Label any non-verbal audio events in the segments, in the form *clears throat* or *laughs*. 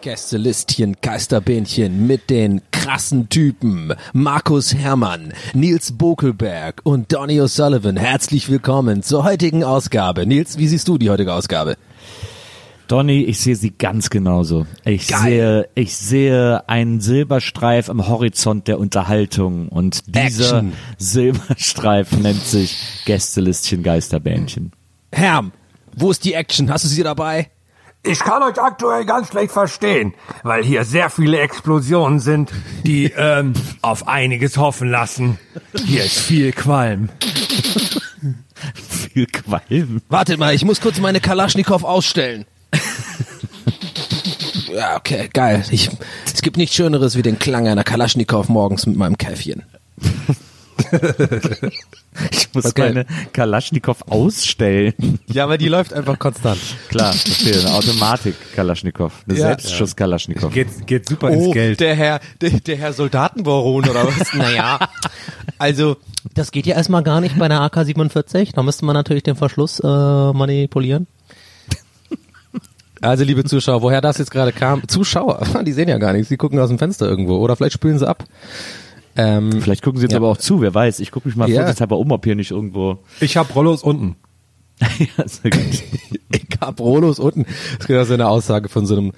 Gästelistchen Geisterbähnchen mit den krassen Typen Markus Herrmann, Nils Bokelberg und Donny O'Sullivan. Herzlich willkommen zur heutigen Ausgabe. Nils, wie siehst du die heutige Ausgabe? Donny, ich sehe sie ganz genauso. Ich Geil. sehe, ich sehe einen Silberstreif am Horizont der Unterhaltung und dieser Action. Silberstreif nennt sich Gästelistchen Geisterbähnchen. Herm, wo ist die Action? Hast du sie dabei? Ich kann euch aktuell ganz schlecht verstehen, weil hier sehr viele Explosionen sind, die *laughs* ähm, auf einiges hoffen lassen. Hier ist viel Qualm. *laughs* Viel Qualm. Wartet mal, ich muss kurz meine Kalaschnikow ausstellen. *laughs* ja, okay, geil. Ich, es gibt nichts Schöneres wie den Klang einer Kalaschnikow morgens mit meinem Käffchen. *laughs* Ich muss Okay. meine Kalaschnikow ausstellen. Ja, aber die läuft einfach konstant. Klar, verstehe. Eine Automatik Kalaschnikow. Eine Ja. Selbstschuss Kalaschnikow. Geht, geht super ins Geld. Oh, der Herr, der, der Herr Soldatenbaron oder was? *laughs* naja, also Das geht ja erstmal gar nicht bei der AK-47. Da müsste man natürlich den Verschluss äh, manipulieren. Also liebe Zuschauer, woher das jetzt gerade kam, Zuschauer, *laughs* die sehen ja gar nichts, die gucken aus dem Fenster irgendwo oder vielleicht spülen sie ab. Ähm, Vielleicht gucken sie jetzt Ja. aber auch zu, wer weiß. Ich gucke mich mal Ja. vorsichtshalber um, ob hier nicht irgendwo... Ich hab Rollos unten. *laughs* ja, sehr gut. *laughs* ich hab Rolos unten. Das ist genau so eine Aussage von so einem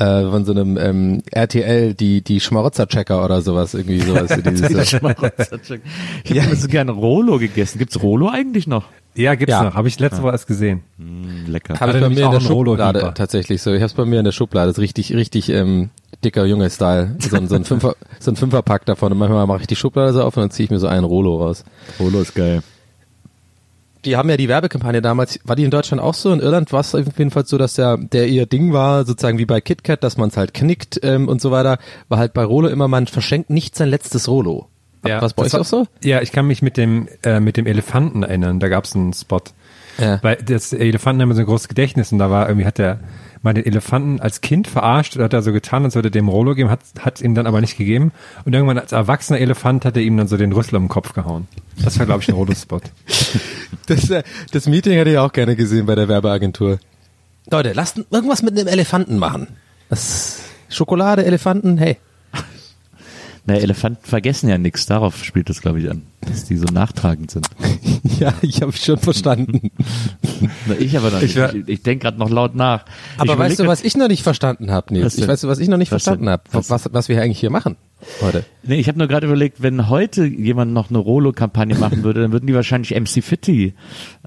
äh, von so einem ähm, RTL, die die Schmarotzer-Checker oder sowas, irgendwie sowas. Dieses, *laughs* Ich habe immer so gerne Rolo gegessen. Gibt's Rolo eigentlich noch? Ja, gibt's Ja. noch. Habe ich letzte Woche erst gesehen. Lecker. Habe ich bei mir in auch der einen Schublade tatsächlich so. Ich habe es bei mir in der Schublade. Das ist richtig, richtig ähm, dicker junge Style. So ein, so ein Fünfer, so ein Fünferpack davon. Und manchmal mache ich die Schublade so auf und dann ziehe ich mir so einen Rolo raus. Rolo ist geil. Die haben ja die Werbekampagne damals, war die in Deutschland auch so? In Irland war es auf jeden Fall so, dass der, der ihr Ding war, sozusagen wie bei KitKat, dass man es halt knickt ähm, und so weiter, war halt bei Rolo immer, man verschenkt nicht sein letztes Rolo. Ja, Was bei euch war- auch so? Ja, ich kann mich mit dem äh, mit dem Elefanten erinnern. Da gab's einen Spot. Ja. Weil das Elefanten haben so ein großes Gedächtnis und da war irgendwie hat der mal den Elefanten als Kind verarscht oder hat er so getan, als würde er dem Rolo geben, hat hat ihm dann aber nicht gegeben und irgendwann als erwachsener Elefant hat er ihm dann so den Rüssel im Kopf gehauen. Das war glaube ich ein Rolo-Spot. *laughs* Das, äh, das Meeting hätte ich auch gerne gesehen bei der Werbeagentur. Leute, lasst irgendwas mit einem Elefanten machen. Das Schokolade, Elefanten, hey. Na, Elefanten vergessen ja nichts. Darauf spielt das, glaube ich, an. Dass die so nachtragend sind. *laughs* Ja, ich habe schon verstanden. *laughs* Na, ich aber noch Ich nicht. wär- Ich, ich denke gerade noch laut nach. Aber ich weißt du, was ich noch nicht verstanden habe, Nils? Was Ich weiß, was ich noch nicht Was verstanden habe, Was was, was wir eigentlich hier machen heute. Nee, ich habe nur gerade überlegt, wenn heute jemand noch eine Rolo-Kampagne machen würde, dann würden die wahrscheinlich MC Fitti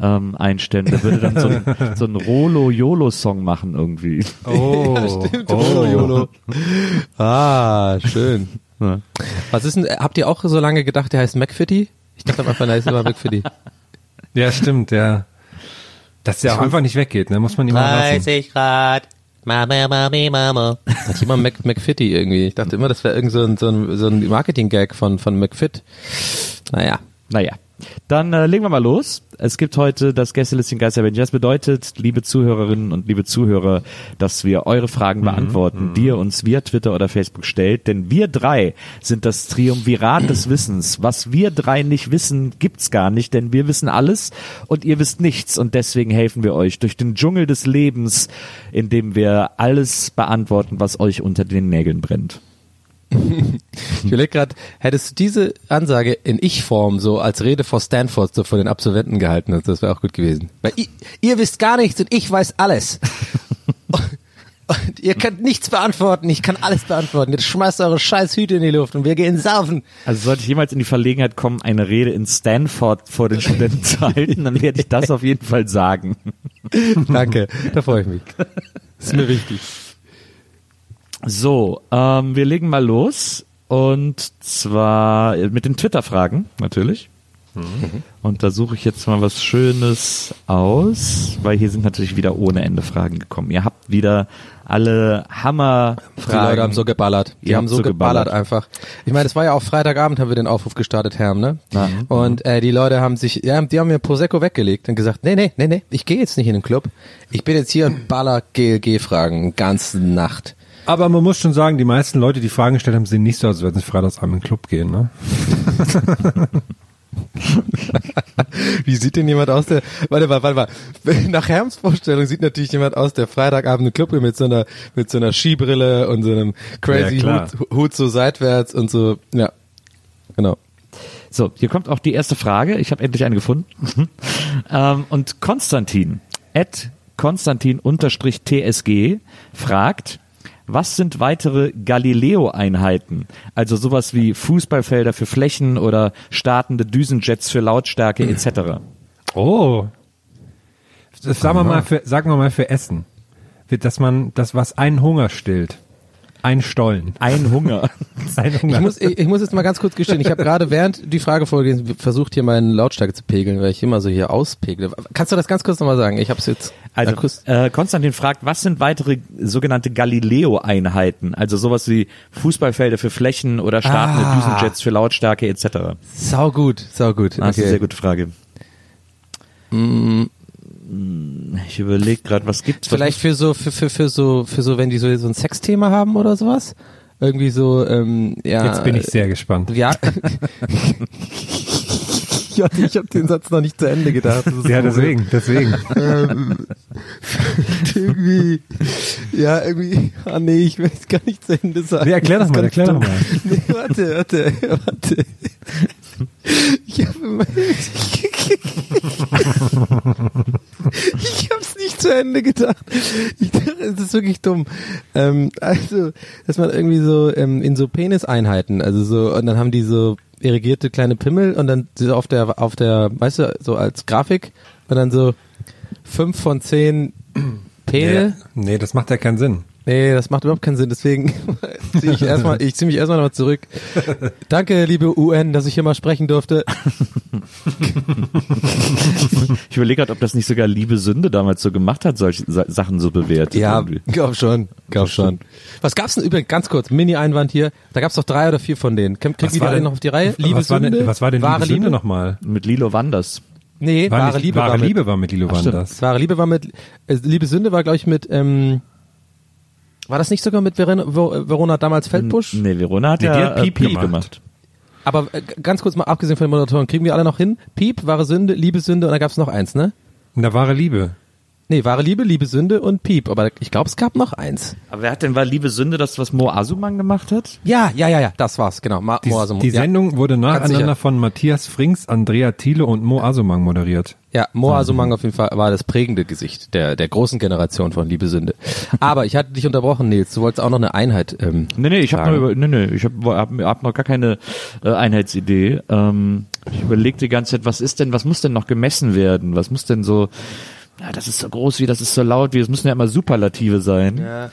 ähm, einstellen. Der würde dann so ein, *laughs* so ein Rolo-Yolo-Song machen irgendwie. Oh, Rolo, YOLO. Ah, schön. Ja. Was ist denn, habt ihr auch so lange gedacht, der heißt McFitty? Ich dachte am Anfang, der heißt immer McFitty. *laughs* Ja, stimmt, ja. Dass der auch einfach nicht weggeht, ne? Muss man lassen. 30 Grad. Mama, Mami, Mama. Hat immer Mac, McFitty irgendwie. Ich dachte immer, das wäre irgend so ein, so ein, so ein Marketing-Gag von, von McFit. Naja. Naja, dann äh, legen wir mal los. Es gibt heute das Gästelistchen Geisterbändchen. Das bedeutet, liebe Zuhörerinnen und liebe Zuhörer, dass wir eure Fragen beantworten, die ihr uns via Twitter oder Facebook stellt. Denn wir drei sind das Triumvirat des Wissens. Was wir drei nicht wissen, gibt's gar nicht, denn wir wissen alles und ihr wisst nichts. Und deswegen helfen wir euch durch den Dschungel des Lebens, indem wir alles beantworten, was euch unter den Nägeln brennt. Ich überlege gerade, hättest du diese Ansage in Ich-Form so als Rede vor Stanford so vor den Absolventen gehalten, das wäre auch gut gewesen. Weil ihr, ihr wisst gar nichts und ich weiß alles. Und ihr könnt nichts beantworten, ich kann alles beantworten. Jetzt schmeißt eure scheiß Hüte in die Luft und wir gehen saufen. Also sollte ich jemals in die Verlegenheit kommen, eine Rede in Stanford vor den Studenten zu halten, dann werde ich das auf jeden Fall sagen. Danke, da freue ich mich. Das ist mir wichtig. So, ähm, wir legen mal los. Und zwar mit den Twitter-Fragen, natürlich. Und da suche ich jetzt mal was Schönes aus, weil hier sind natürlich wieder ohne Ende Fragen gekommen. Ihr habt wieder alle Hammer-Fragen. Die Leute haben so geballert. Die Ihr haben so geballert, geballert. einfach. Ich meine, es war ja auch Freitagabend, haben wir den Aufruf gestartet, Herm, ne? Ja. Und äh, die Leute haben sich, ja, die haben mir Prosecco weggelegt und gesagt, nee, nee, nee, nee, ich gehe jetzt nicht in den Club. Ich bin jetzt hier und baller GLG-Fragen, ganze Nacht. Aber man muss schon sagen, die meisten Leute, die Fragen gestellt haben, sehen nicht so aus, als würden sie freitagsabend in den Club gehen, ne? *laughs* Wie sieht denn jemand aus, der, warte mal, warte mal, nach Herms Vorstellung sieht natürlich jemand aus, der Freitagabend im Club geht mit so einer, mit so einer Skibrille und so einem crazy Ja. Hut, Hut so seitwärts und so, ja, genau. So, hier kommt auch die erste Frage. Ich habe endlich eine gefunden. *laughs* ähm, und Konstantin, at Konstantin-TSG, fragt, was sind weitere Galileo-Einheiten? Also sowas wie Fußballfelder für Flächen oder startende Düsenjets für Lautstärke etc. Oh. Das sagen wir mal für, sagen wir mal für Essen. Wird, Dass man, das was einen Hunger stillt. Ein Stollen. Ein Hunger. *laughs* Ein Hunger. Ich muss, ich, ich muss jetzt mal ganz kurz gestehen, ich habe gerade während die Frage vorgelesen versucht, hier meine Lautstärke zu pegeln, weil ich immer so hier auspegle. Kannst du das ganz kurz nochmal sagen? Ich habe es jetzt Also äh, Konstantin fragt, was sind weitere sogenannte Galileo-Einheiten? Also sowas wie Fußballfelder für Flächen oder startende Ah. Düsenjets für Lautstärke etc. sau gut, sau gut. Das ist eine sehr gute Frage. Ich überlege gerade, was gibt's? Vielleicht für so, für, für, für so, für so, wenn die so, so ein Sexthema haben oder sowas. Irgendwie so, ähm, ja. Jetzt bin ich sehr gespannt. Ja. *laughs* ja, ich habe den Satz noch nicht zu Ende gedacht. Ja, so- deswegen, deswegen. ähm, *laughs* irgendwie, ja, irgendwie, ah nee, ich will es gar nicht zu Ende sagen. Nee, erklär doch Das mal, erklär doch mal. Nee, warte, warte, warte. Ich habe ich habe es nicht zu Ende gedacht. Ich dachte, es ist wirklich dumm. Ähm, also, dass man irgendwie so ähm, in so Peniseinheiten, also so, und dann haben die so irrigierte kleine Pimmel und dann so auf der, auf der, weißt du, so als Grafik und dann so fünf von zehn Pene. Nee, nee, das macht ja keinen Sinn. Nee, das macht überhaupt keinen Sinn. Deswegen *laughs* ziehe ich erstmal, ich ziehe mich erstmal nochmal zurück. Danke, liebe UN, dass ich hier mal sprechen durfte. *laughs* Ich überlege gerade, ob das nicht sogar Liebe Sünde damals so gemacht hat, solche Sa Sachen so bewertet. Ja, irgendwie. glaub schon, glaub schon. Was gab's denn übrigens, ganz kurz, Mini-Einwand hier, da gab's doch drei oder vier von denen. Kriegen Was die war noch auf die Reihe? Liebe was war Sünde? denn, was war denn wahre Liebe Sünde nochmal? Mit Lilo Wanders. Nee, War wahre nicht- Liebe wahre war mit, Liebe war mit Lilo Ach. Wanders. Wahre Liebe war mit, äh, Liebe Sünde war glaube ich mit, ähm, war das nicht sogar mit Verena, Ver- Verona damals Feldbusch? Nee, Verona hat Nee, die ja äh, Piep Piep gemacht. gemacht. Aber äh, ganz kurz mal abgesehen von den Moderatoren, kriegen wir alle noch hin? Piep, wahre Sünde, Liebe Sünde und da gab's noch eins, ne? Da wahre Liebe. Nee, wahre Liebe, Liebe Sünde und Piep, aber ich glaube, es gab noch eins. Aber wer hat denn war Liebe Sünde das, was Mo Asuman gemacht hat? Ja, ja, ja, ja, das war's, genau. Ma Die, Mo Asum- die ja. Sendung wurde Ganz nacheinander von Matthias Frings, Andrea Thiele und Mo Asumang moderiert. Ja, Mo Asumang auf jeden Fall war das prägende Gesicht der, der großen Generation von Liebe Sünde. Aber ich hatte dich unterbrochen, Nils. Du wolltest auch noch eine Einheit. Ähm, Nee, nee, ich habe nee, nee, ich hab, hab, hab noch gar keine äh, Einheitsidee. Ähm, ich überlege die ganze Zeit, was ist denn, was muss denn noch gemessen werden? Was muss denn so, ja, das ist so groß wie, das ist so laut wie, es müssen ja immer Superlative sein. Ja.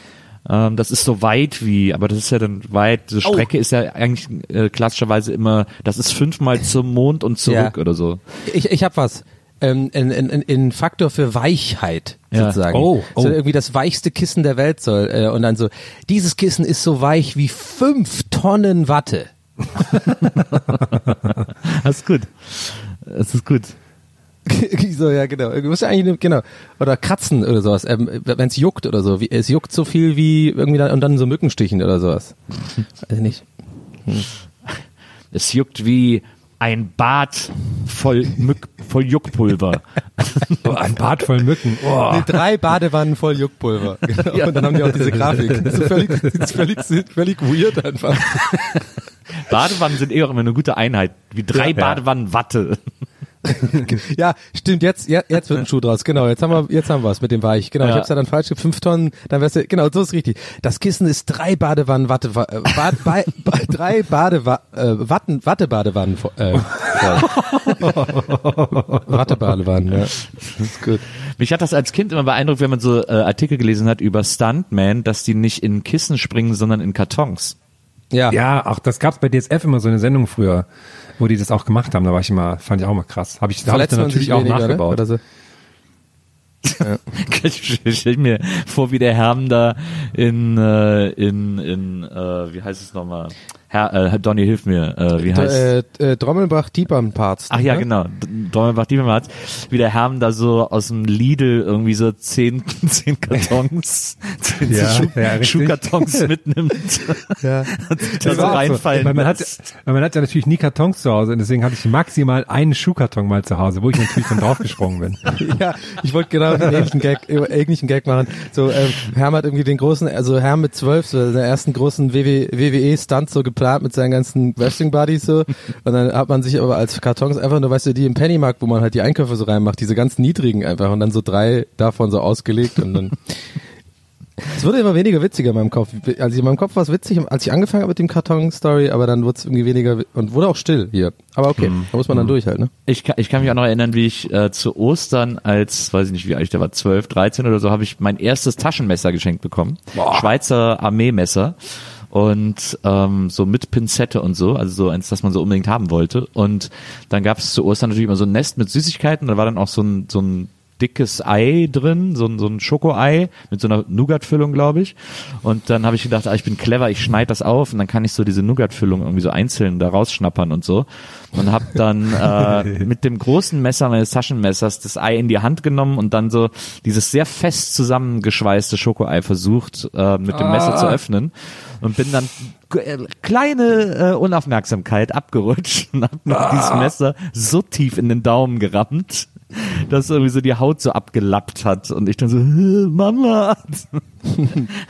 Ähm, das ist so weit wie, aber das ist ja dann weit, die Strecke ist ja eigentlich äh, klassischerweise immer, das ist fünfmal zum Mond und zurück Ja. oder so. Ich, ich hab was. Ähm, in, in, in, in Faktor für Weichheit Ja. sozusagen. Oh, oh. So irgendwie das weichste Kissen der Welt soll. Äh, und dann so, dieses Kissen ist so weich wie fünf Tonnen Watte. *laughs* Das ist gut. Das ist gut. *laughs* so, ja, genau. Du musst ja eigentlich, genau. Oder kratzen oder sowas. Ähm, Wenn es juckt oder so. Wie, es juckt so viel wie irgendwie dann, und dann so Mückenstichen oder sowas. *laughs* Weiß ich nicht. Es juckt wie ein Bad voll, Mück, voll Juckpulver. *laughs* Ein Bad voll Mücken. Oh. Nee, drei Badewannen voll Juckpulver. Genau. Ja. Und dann haben die auch diese Grafik. Das ist völlig, das ist völlig, völlig weird einfach. Badewannen sind eh auch immer eine gute Einheit. Wie drei Ja. Badewannen Watte. *laughs* Ja, stimmt, jetzt, ja, jetzt wird ein Schuh draus. Genau, jetzt haben wir, jetzt haben wir es mit dem Weich. Genau, ich Ja. hab's ja dann falsch fünf Tonnen, dann wär's ja, genau, so ist richtig. Das Kissen ist drei Badewannen, Watte, Bad, bei, bei, drei Badewa, äh, Watten, Wattebadewannen, äh. *laughs* Wattebadewannen, ja. Das ist gut. Mich hat das als Kind immer beeindruckt, wenn man so äh, Artikel gelesen hat über Stuntmen, dass die nicht in Kissen springen, sondern in Kartons. Ja. Ja, auch das gab's bei DSF immer so eine Sendung früher, wo die das auch gemacht haben. Da war ich immer, fand ich auch mal krass. Habe ich, da hab ich dann natürlich auch weniger, ne? nachgebaut. Oder so. *laughs* Ich stell mir vor, wie der Herm da in, äh, in, in äh, wie heißt es nochmal? Herr, äh, Donny, hilf mir. Äh, wie heißt Äh, äh, Drommelbach Diepern Parts. Ach ja, ne? genau. Dornbach Diebenhardt, wie der Herm da so aus dem Lidl irgendwie so zehn, *laughs* zehn Kartons, *laughs* zehn Ja, Schuh, ja. Schuhkartons *laughs* mitnimmt. Ja. und da so so. reinfallen Weil man, hat, man hat ja natürlich nie Kartons zu Hause und deswegen hatte ich maximal einen Schuhkarton mal zu Hause, wo ich natürlich dann draufgesprungen bin. Ja, ich wollte genau den ähnlichen Gag, ähnlichen Gag machen. So, ähm, Herm hat irgendwie den großen, also Herm mit zwölf, so den ersten großen WWE, WWE-Stunt so geplant mit seinen ganzen Wrestling-Buddies so. Und dann hat man sich aber als Kartons einfach nur, weißt du, die im Pennymarkt, wo man halt die Einkäufe so reinmacht, diese ganz niedrigen einfach und dann so drei davon so ausgelegt und dann. *laughs* Es wurde immer weniger witziger in meinem Kopf. Also in meinem Kopf war es witzig, als ich angefangen habe mit dem Karton-Story, aber dann wurde es irgendwie weniger und wurde auch still hier. Aber okay, da muss man dann durch halt, ne? Ich kann, ich kann mich auch noch erinnern, wie ich äh, zu Ostern als, weiß ich nicht, wie alt ich da war, 12, 13 oder so, habe ich mein erstes Taschenmesser geschenkt bekommen. Schweizer Armeemesser. Und ähm, so mit Pinzette und so, also so eins, das man so unbedingt haben wollte. Und dann gab es zu Ostern natürlich immer so ein Nest mit Süßigkeiten. Da war dann auch so ein, so ein dickes Ei drin, so ein, so ein Schokoei mit so einer Nougat-Füllung, glaube ich. Und dann habe ich gedacht, ah, ich bin clever, ich schneide das auf und dann kann ich so diese Nougat-Füllung irgendwie so einzeln da rausschnappern und so. Und habe dann *laughs* äh, mit dem großen Messer meines Taschenmessers das Ei in die Hand genommen und dann so dieses sehr fest zusammengeschweißte Schokoei versucht äh, mit dem Messer zu öffnen und bin dann äh, kleine äh, Unaufmerksamkeit abgerutscht und hab mit diesem Messer so tief in den Daumen gerammt, dass irgendwie so die Haut so abgelappt hat und ich dann so, "Äh, Mama. *laughs*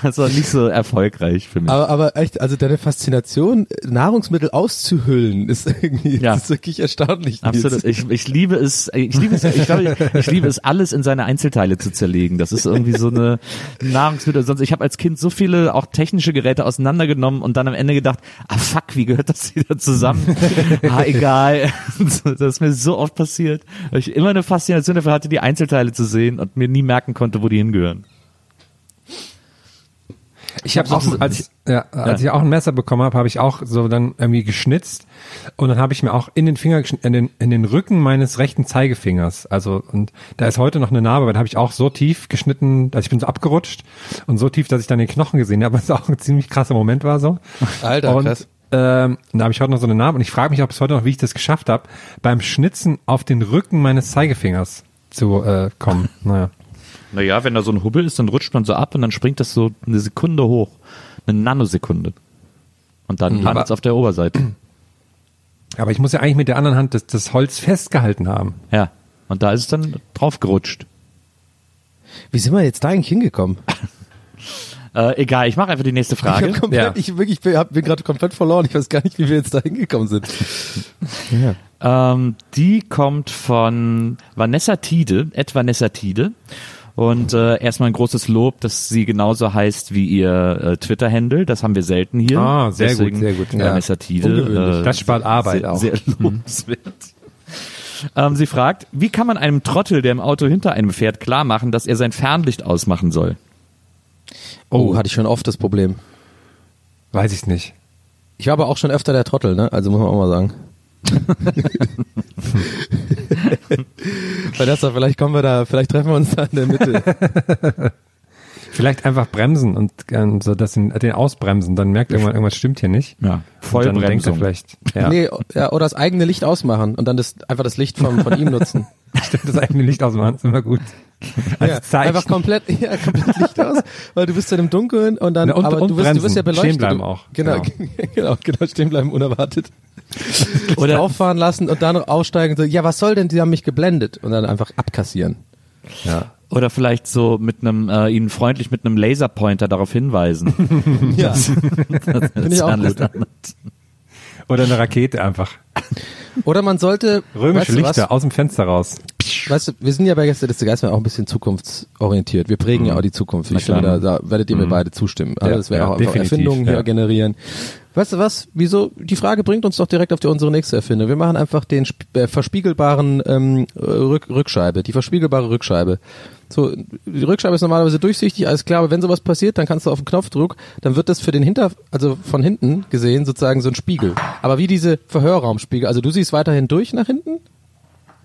Das war nicht so erfolgreich für mich. Aber, aber echt, also deine Faszination, Nahrungsmittel auszuhüllen, ist irgendwie Ja. ist wirklich erstaunlich. Absolut. Ich, ich liebe es, ich liebe es, ich glaube, ich, ich liebe es, alles in seine Einzelteile zu zerlegen. Das ist irgendwie so eine Nahrungsmittel. Sonst, ich habe als Kind so viele auch technische Geräte auseinandergenommen und dann am Ende gedacht, ah fuck, wie gehört das wieder zusammen? ah, egal. *laughs* Das ist mir so oft passiert, weil ich immer eine Faszination dafür hatte, die Einzelteile zu sehen und mir nie merken konnte, wo die hingehören. Ich habe auch, als ich, ja, als ich auch ein Messer bekommen habe, habe ich auch so dann irgendwie geschnitzt und dann habe ich mir auch in den Finger in den in den Rücken meines rechten Zeigefingers, also und da ist heute noch eine Narbe, weil da habe ich auch so tief geschnitten, dass ich bin so abgerutscht und so tief, dass ich dann den Knochen gesehen habe, was auch ein ziemlich krasser Moment war so. Alter, und, krass. Ähm, da habe ich heute noch so eine Narbe und ich frage mich auch bis heute noch, wie ich das geschafft habe, beim Schnitzen auf den Rücken meines Zeigefingers zu äh, kommen. *laughs* Naja. Naja, wenn da so ein Hubbel ist, dann rutscht man so ab und dann springt das so eine Sekunde hoch. Eine Nanosekunde. Und dann landet es auf der Oberseite. *clears throat* Aber ich muss ja eigentlich mit der anderen Hand das, das Holz festgehalten haben. Ja. Und da ist es dann drauf gerutscht. Wie sind wir jetzt da eigentlich hingekommen? *laughs* Äh, egal, ich mache einfach die nächste Ich, Frage. hab komplett, Ja. ich wirklich bin, hab- bin gerade komplett verloren. Ich weiß gar nicht, wie wir jetzt da hingekommen sind. ja. Ähm, die kommt von Vanessa Tiede, et Vanessa Tiede. Und äh, erstmal ein großes Lob, dass sie genauso heißt wie ihr äh, Twitter-Handle. Das haben wir selten hier. Ah, sehr gut, Deswegen sehr gut. äh, Ja. Vanessa Tiede. Ungewöhnlich. Das spart Arbeit sehr, auch. Sehr *laughs* lobenswert. Ähm, sie fragt, wie kann man einem Trottel, der im Auto hinter einem fährt, klar machen, dass er sein Fernlicht ausmachen soll? Oh, hatte ich schon oft das Problem. Weiß ich nicht. Ich war aber auch schon öfter der Trottel, ne? Also muss man auch mal sagen. *laughs* Vanessa, vielleicht kommen wir da, vielleicht treffen wir uns da in der Mitte. *laughs* Vielleicht einfach bremsen und ähm, so dass den, den ausbremsen, dann merkt irgendwann irgendwas stimmt hier nicht. Ja, Und dann denkt er Vollbremsung. vielleicht, ja, Nee, ja, oder das eigene Licht ausmachen und dann das, einfach das Licht von, von ihm nutzen. *laughs* stimmt das eigene Licht ausmachen, ist immer gut. Als ja, Zeichen. einfach komplett, ja, komplett Licht aus, weil du bist dann im Dunkeln und dann, Ja, und- aber und du wirst, du wirst ja beleuchtet. Stehen bleiben auch. Genau, *laughs* genau, genau, stehen bleiben unerwartet. *laughs* Oder- auffahren lassen und dann aussteigen und so, ja, was soll denn, die haben mich geblendet und dann einfach abkassieren. ja. Oder vielleicht so mit einem, äh, ihnen freundlich mit einem Laserpointer darauf hinweisen. *laughs* Ja, Finde ich auch gut. Oder eine Rakete einfach. Oder man sollte, Römische weißt du Lichter was? aus dem Fenster raus. Weißt du, wir sind ja bei Gäste des Geistes auch ein bisschen zukunftsorientiert. Wir prägen ja auch die Zukunft. Ich finde, da, da werdet ihr mir beide zustimmen. Also Ja, das wäre ja, auch einfach Erfindungen hier ja. generieren. Weißt du was? Wieso? Die Frage bringt uns doch direkt auf die, unsere nächste Erfindung. Wir machen einfach den äh, verspiegelbaren ähm, Rück, Rückscheibe, die verspiegelbare Rückscheibe. So, die Rückscheibe ist normalerweise durchsichtig, alles klar, aber wenn sowas passiert, dann kannst du auf den Knopfdruck, dann wird das für den Hinter, also von hinten gesehen sozusagen so ein Spiegel. Aber wie diese Verhörraumspiegel, also du siehst weiterhin durch nach hinten?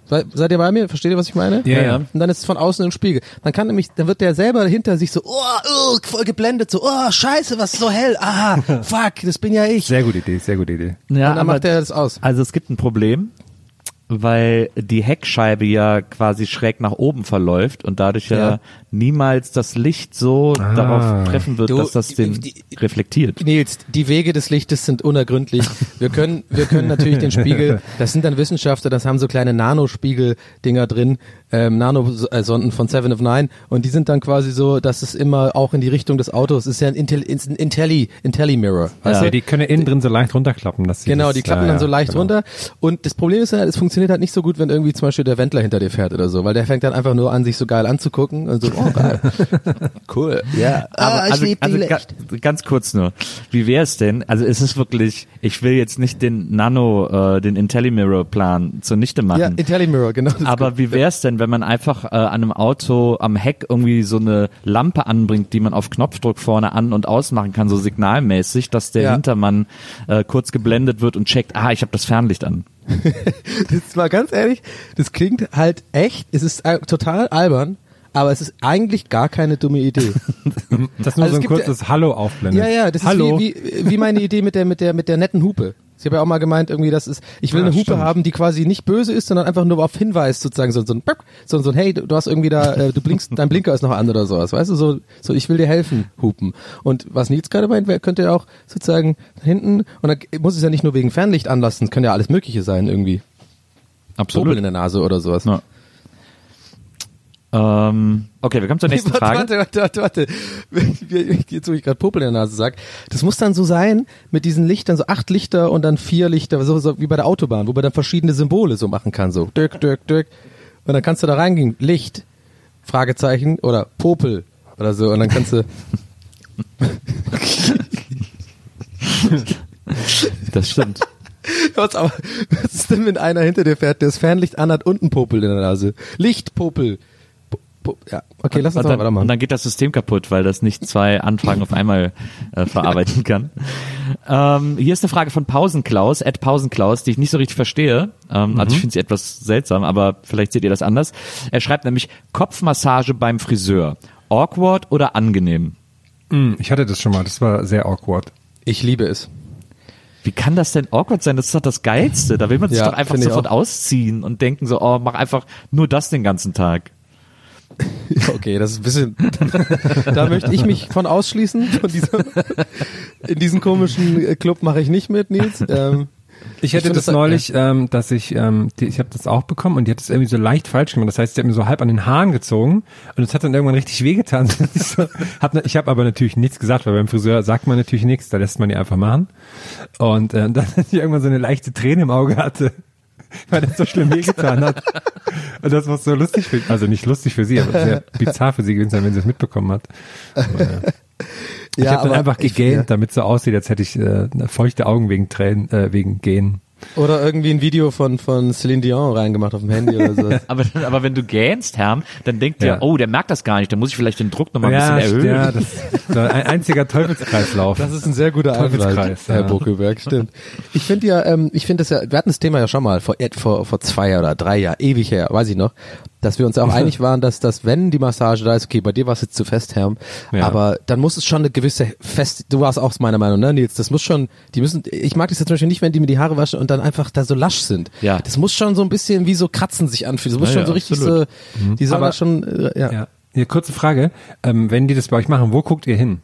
Se- Seid ihr bei mir? Versteht ihr, was ich meine? Ja, ja. Und dann ist es von außen im Spiegel. Dann kann nämlich, dann wird der selber hinter sich so, oh, oh voll geblendet, so, oh, scheiße, was ist so hell, aha, *laughs* fuck, das bin ja ich. Sehr gute Idee, sehr gute Idee. Ja, und dann macht er das aus. Also es gibt ein Problem, weil die Heckscheibe ja quasi schräg nach oben verläuft und dadurch ja, Ja. niemals das Licht so Ah. darauf treffen wird, Du, dass das den die- reflektiert. Nils, die Wege des Lichtes sind unergründlich. Wir können, wir können natürlich den Spiegel, das sind dann Wissenschaftler, das haben so kleine Nanospiegel-Dinger drin, ähm, Nanosonden von Seven of Nine und die sind dann quasi so, dass es immer auch in die Richtung des Autos, ist ja ein, Intelli, ist ein Intelli, Intelli-Mirror. weißt Also du? die können ja innen drin so leicht runterklappen. Dass sie Genau, das, die klappen ja, dann ja, so leicht genau. runter. Und das Problem ist ja, es funktioniert halt nicht so gut, wenn irgendwie zum Beispiel der Wendler hinter dir fährt oder so, weil der fängt dann einfach nur an, sich so geil anzugucken und so, oh geil. *laughs* cool. Ja. Aber Ah, ich also, lieb also die ga, ganz kurz nur, wie wäre es denn? Also es ist wirklich, ich will jetzt nicht den Nano, äh, den IntelliMirror-Plan zunichte machen. Ja, Intelli-Mirror, genau. das ist Aber gut. wie wäre es denn, wenn man einfach äh, an einem Auto am Heck irgendwie so eine Lampe anbringt, die man auf Knopfdruck vorne an und ausmachen kann, so signalmäßig, dass der Ja. Hintermann äh, kurz geblendet wird und checkt, ah, ich habe das Fernlicht an. *laughs* Das war ganz ehrlich, das klingt halt echt, es ist äh, total albern, aber es ist eigentlich gar keine dumme Idee. *laughs* Das ist nur Also so ein kurzes Hallo aufblendet. ja, ja, das Hallo. ist wie, wie, wie meine Idee mit der, mit der, mit der netten Hupe. Ich habe ja auch mal gemeint, irgendwie, das ist, ich will Ja, eine Hupe stimmt. haben, die quasi nicht böse ist, sondern einfach nur auf Hinweis sozusagen, so, so ein, so, so ein, hey, du hast irgendwie da, äh, du blinkst, dein Blinker ist noch an oder sowas, weißt du, so, so, ich will dir helfen, hupen. Und was Nils gerade meint, könnte ja auch sozusagen hinten, und dann muss es ja nicht nur wegen Fernlicht anlassen, es kann ja alles Mögliche sein, irgendwie. Popel in der Nase oder sowas. Ja. Ähm, okay, wir kommen zur *laughs* nächsten warte, Frage. Warte, warte, warte, warte. Jetzt, wo ich gerade Popel in der Nase sag. Das muss dann so sein, mit diesen Lichtern, so acht Lichter und dann vier Lichter, so, so wie bei der Autobahn, wo man dann verschiedene Symbole so machen kann, so Dirk, Dirk, Dirk. Und dann kannst du da reingehen, Licht, Fragezeichen oder Popel oder so und dann kannst du, *laughs* Das stimmt. *laughs* was, aber, was ist denn, wenn einer hinter dir fährt, der das Fernlicht anhat und ein Popel in der Nase? Licht, Popel. Po, po, ja, okay, lass uns dann, weitermachen. und dann geht das System kaputt, weil das nicht zwei Anfragen auf einmal äh, *laughs* verarbeiten kann. Ähm, hier ist eine Frage von Pausenklaus, Ed Pausenklaus, die ich nicht so richtig verstehe. Ähm, Also ich finde sie etwas seltsam, aber vielleicht seht ihr das anders. Er schreibt nämlich Kopfmassage beim Friseur. Awkward oder angenehm? Hm, Ich hatte das schon mal, das war sehr awkward. ich liebe es. Wie kann das denn awkward sein? Das ist doch das Geilste. Da will man sich Ja, doch einfach sofort ausziehen und denken so, oh, mach einfach nur das den ganzen Tag. *laughs* Okay, das ist ein bisschen. *laughs* da möchte ich mich von ausschließen. Von diesem, in diesem komischen äh, Club mache ich nicht mit, Nils. Ähm, Ich hatte finde das das- neulich, ähm, dass ich, ähm, die, ich habe das auch bekommen und die hat es irgendwie so leicht falsch gemacht. Das heißt, sie hat mir so halb an den Haaren gezogen und es hat dann irgendwann richtig wehgetan. *laughs* ich so, hab, ne- ich habe aber natürlich nichts gesagt, weil beim Friseur sagt man natürlich nichts, da lässt man die einfach machen. Und äh, dann, dass ich irgendwann so eine leichte Träne im Auge hatte, *laughs* weil das so schlimm wehgetan hat. Und das war so lustig für, also nicht lustig für sie, aber sehr *laughs* bizarr für sie gewesen sein, wenn sie es mitbekommen hat. Aber, ja. Ich habe dann einfach gegähnt, ja. damit so aussieht, als hätte ich äh, feuchte Augen wegen Tränen, äh, wegen Gehen. Oder irgendwie ein Video von, von Celine Dion reingemacht auf dem Handy oder so. *laughs* Aber, aber wenn du gähnst, Herm, dann denkt Ja. der, oh, der merkt das gar nicht, dann muss ich vielleicht den Druck nochmal ein ja, bisschen erhöhen. ja, das ist ein einziger Teufelskreislauf. Das ist ein sehr guter Teufelskreis, Herr ja. Buckelberg, stimmt. Ich finde ja, ähm, ich finde das ja, wir hatten das Thema ja schon mal vor, vor, vor zwei oder drei Jahren, ewig her, weiß ich noch, dass wir uns auch *laughs* einig waren, dass, dass wenn die Massage da ist, okay, bei dir war es jetzt zu fest, Herm, Ja. aber dann muss es schon eine gewisse fest, du warst auch meiner Meinung, ne, Nils, das muss schon, die müssen, ich mag das jetzt zum Beispiel nicht, wenn die mir die Haare waschen und dann einfach da so lasch sind. Ja. Das muss schon so ein bisschen wie so Kratzen sich anfühlen, das muss Ja, schon so richtig absolut. so, die sollen Aber- da schon, äh, ja. Ja. Hier, kurze Frage. Ähm, wenn die das bei euch machen, wo guckt ihr hin?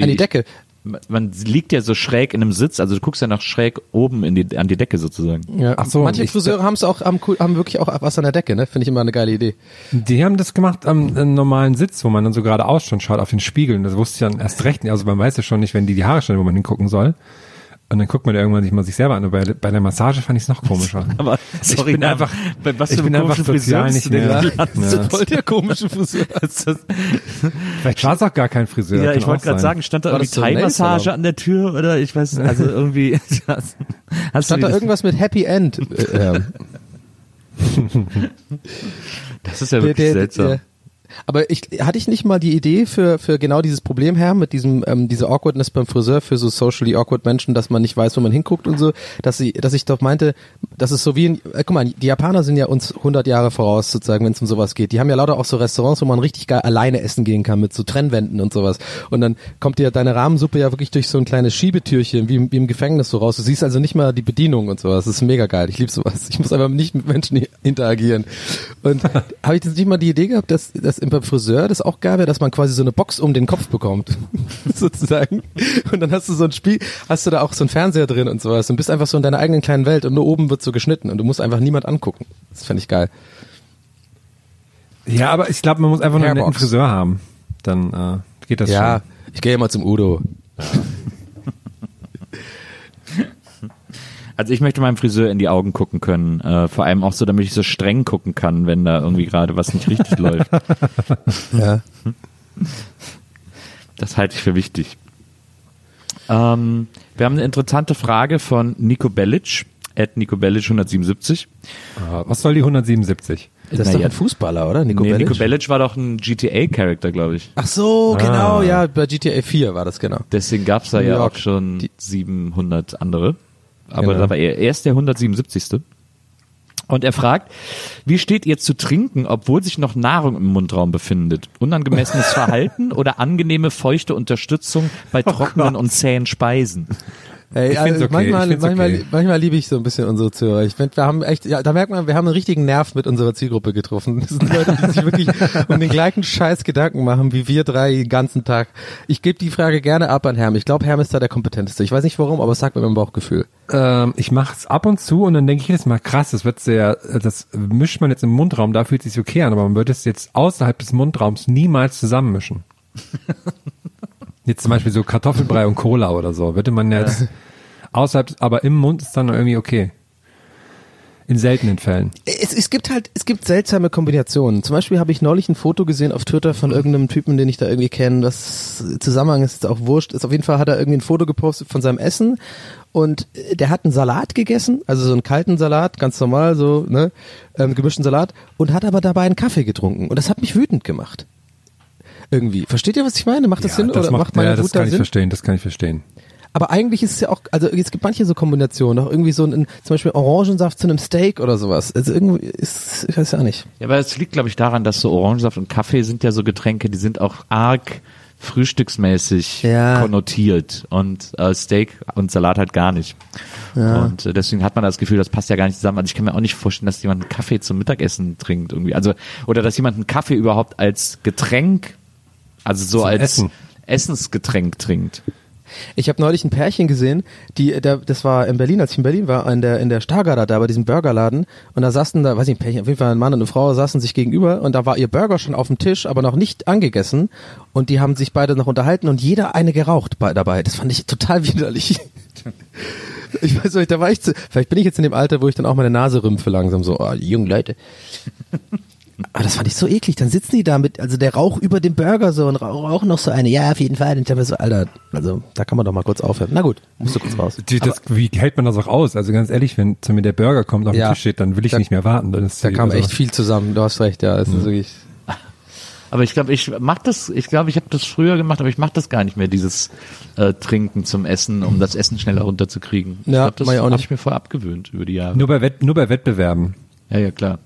an die Decke. Man liegt ja so schräg in einem Sitz, also du guckst ja nach schräg oben in die, an die Decke sozusagen. Ja. Ach so, Manche Friseure haben es auch, haben, haben wirklich auch was an der Decke, ne? Finde ich immer eine geile Idee. Die haben das gemacht am äh, normalen Sitz, wo man dann so geradeaus schon schaut auf den Spiegel. Und das wusste ich dann erst recht nicht. Also man weiß ja schon nicht, wenn die die Haare schneiden, wo man hingucken soll. Und dann guckt man ja irgendwann sich mal sich selber an. Und bei, bei der Massage fand ich es noch komischer. *laughs* Aber sorry, ich bin Herm, einfach, bei was ich für bin einem einfach komischen Friseur sozial bist nicht du denn mehr. Ja. Voll der komische Friseur. *laughs* Vielleicht war es auch gar kein Friseur. Ja, ich wollte gerade sagen, stand da War irgendwie Thai-Massage an der Tür oder ich weiß, *laughs* also irgendwie. hast du Stand da irgendwas mit Happy End? Äh, ähm, Das ist ja der- wirklich der- seltsam. der- Aber ich hatte ich nicht mal die Idee für für genau dieses Problem her mit diesem ähm, diese Awkwardness beim Friseur für so socially awkward Menschen, dass man nicht weiß, wo man hinguckt und so, dass sie dass ich doch meinte, dass es so wie in, äh, guck mal, die Japaner sind ja uns 100 Jahre voraus sozusagen, wenn es um sowas geht. Die haben ja lauter auch so Restaurants, wo man richtig geil alleine essen gehen kann mit so Trennwänden und sowas. Und dann kommt dir deine Rahmensuppe ja wirklich durch so ein kleines Schiebetürchen wie, im- wie im Gefängnis so raus. Du siehst also nicht mal die Bedienung und sowas. Das ist mega geil. Ich liebe sowas. Ich muss einfach nicht mit Menschen interagieren. Und *laughs* habe ich jetzt nicht mal die Idee gehabt, dass, dass beim Friseur das auch wäre, dass man quasi so eine Box um den Kopf bekommt, *laughs* sozusagen. Und dann hast du so ein Spiel, hast du da auch so einen Fernseher drin und sowas und bist einfach so in deiner eigenen kleinen Welt und nur oben wird so geschnitten und du musst einfach niemand angucken. Das fände ich geil. Ja, aber ich glaube, man muss einfach nur einen. Friseur haben. Dann äh, geht das ja, schon. ich gehe immer zum Udo. Also ich möchte meinem Friseur in die Augen gucken können. Äh, vor allem auch so, damit ich so streng gucken kann, wenn da irgendwie gerade was nicht richtig *laughs* läuft. Ja. Das halte ich für wichtig. Ähm, wir haben eine interessante Frage von Nico Bellic, at Nico Bellic 177. Äh, Was soll die 177? Das ist Na doch ein Fußballer, oder? Nico nee, Bellic? Nico Bellic war doch ein GTA-Charakter, glaube ich. Ach so, genau, Ah. ja, bei GTA 4 war das genau. Deswegen gab's da New ja York. auch schon Die- 700 andere. Aber Genau. da war er erst der 177. Und er fragt, wie steht ihr zu trinken, obwohl sich noch Nahrung im Mundraum befindet? Unangemessenes *laughs* Verhalten oder angenehme feuchte Unterstützung bei trockenen und zähen Speisen? Ey, Ich also okay, manchmal, ich manchmal, okay. manchmal liebe ich so ein bisschen unsere Zuhörer. Ich finde, wir haben echt, ja, da merkt man, wir haben einen richtigen Nerv mit unserer Zielgruppe getroffen. *laughs* Das sind Leute, die sich wirklich um den gleichen Scheiß Gedanken machen, wie wir drei den ganzen Tag. Ich gebe die Frage gerne ab an Herm. Ich glaube, Herm ist da der kompetenteste. Ich weiß nicht warum, aber es sagt mir mein Bauchgefühl. Ähm, ich mache es ab und zu und dann denke ich jedes Mal, krass, das wird sehr, das mischt man jetzt im Mundraum, da fühlt es sich okay an, aber man würde es jetzt außerhalb des Mundraums niemals zusammenmischen. *laughs* jetzt zum Beispiel so Kartoffelbrei und Cola oder so, würde man jetzt außerhalb, aber im Mund ist dann irgendwie okay. In seltenen Fällen. Es, es gibt halt, es gibt seltsame Kombinationen. Zum Beispiel habe ich neulich ein Foto gesehen auf Twitter von irgendeinem Typen, den ich da irgendwie kenne. Das Zusammenhang ist jetzt auch wurscht. Ist auf jeden Fall hat er irgendwie ein Foto gepostet von seinem Essen und äh, der hat einen Salat gegessen, also so einen kalten Salat, ganz normal, so ne, ähm, gemischten Salat und hat aber dabei einen Kaffee getrunken und das hat mich wütend gemacht. Irgendwie. Versteht ihr, was ich meine? Macht das Sinn oder macht meine ja, das Wut da kann ich Sinn? verstehen, das kann ich verstehen. Aber eigentlich ist es ja auch, also es gibt manche so Kombinationen, auch irgendwie so ein, zum Beispiel Orangensaft zu einem Steak oder sowas. Also irgendwie ist, ich weiß ja nicht. Ja, aber es liegt, glaube ich, daran, dass so Orangensaft und Kaffee sind ja so Getränke, die sind auch arg frühstücksmäßig Ja. konnotiert und äh, Steak und Salat halt gar nicht. Und äh, deswegen hat man das Gefühl, das passt ja gar nicht zusammen. Also ich kann mir auch nicht vorstellen, dass jemand einen Kaffee zum Mittagessen trinkt irgendwie. Also oder dass jemand einen Kaffee überhaupt als Getränk, also so Zum als Essen. Essensgetränk trinkt. Ich habe neulich ein Pärchen gesehen, die, der, das war in Berlin, als ich in Berlin war, in der, in der Stargarder da bei diesem Burgerladen und da saßen da, weiß ich, ein Pärchen, auf jeden Fall ein Mann und eine Frau saßen sich gegenüber und da war ihr Burger schon auf dem Tisch, aber noch nicht angegessen und die haben sich beide noch unterhalten und jeder eine geraucht bei, dabei. Das fand ich total widerlich. *laughs* Ich weiß nicht, da war ich zu, vielleicht bin ich jetzt in dem Alter, wo ich dann auch meine Nase rümpfe langsam so, oh, die jungen Leute. Aber das fand ich so eklig. Dann sitzen die da mit, also der Rauch über dem Burger so und rauch- rauchen noch so eine. Ja, auf jeden Fall. Und ich hab mir so, Alter, also da kann man doch mal kurz aufhören. Na gut, musst du kurz raus. Die, das, wie hält man das auch aus? Also ganz ehrlich, wenn zu mir der Burger kommt auf den Ja. Tisch steht, dann will ich Da- nicht mehr warten. Dann ist Da kam echt viel zusammen. Du hast recht, ja. Es ist wirklich. Aber ich glaube, ich mach das, ich glaube, ich habe das früher gemacht, aber ich mache das gar nicht mehr, dieses äh, Trinken zum Essen, um das Essen schneller runterzukriegen. ich Ja, glaub, das ich habe nicht. ich mir voll abgewöhnt über die Jahre. Nur bei, Wett, nur bei Wettbewerben. Ja, ja, klar.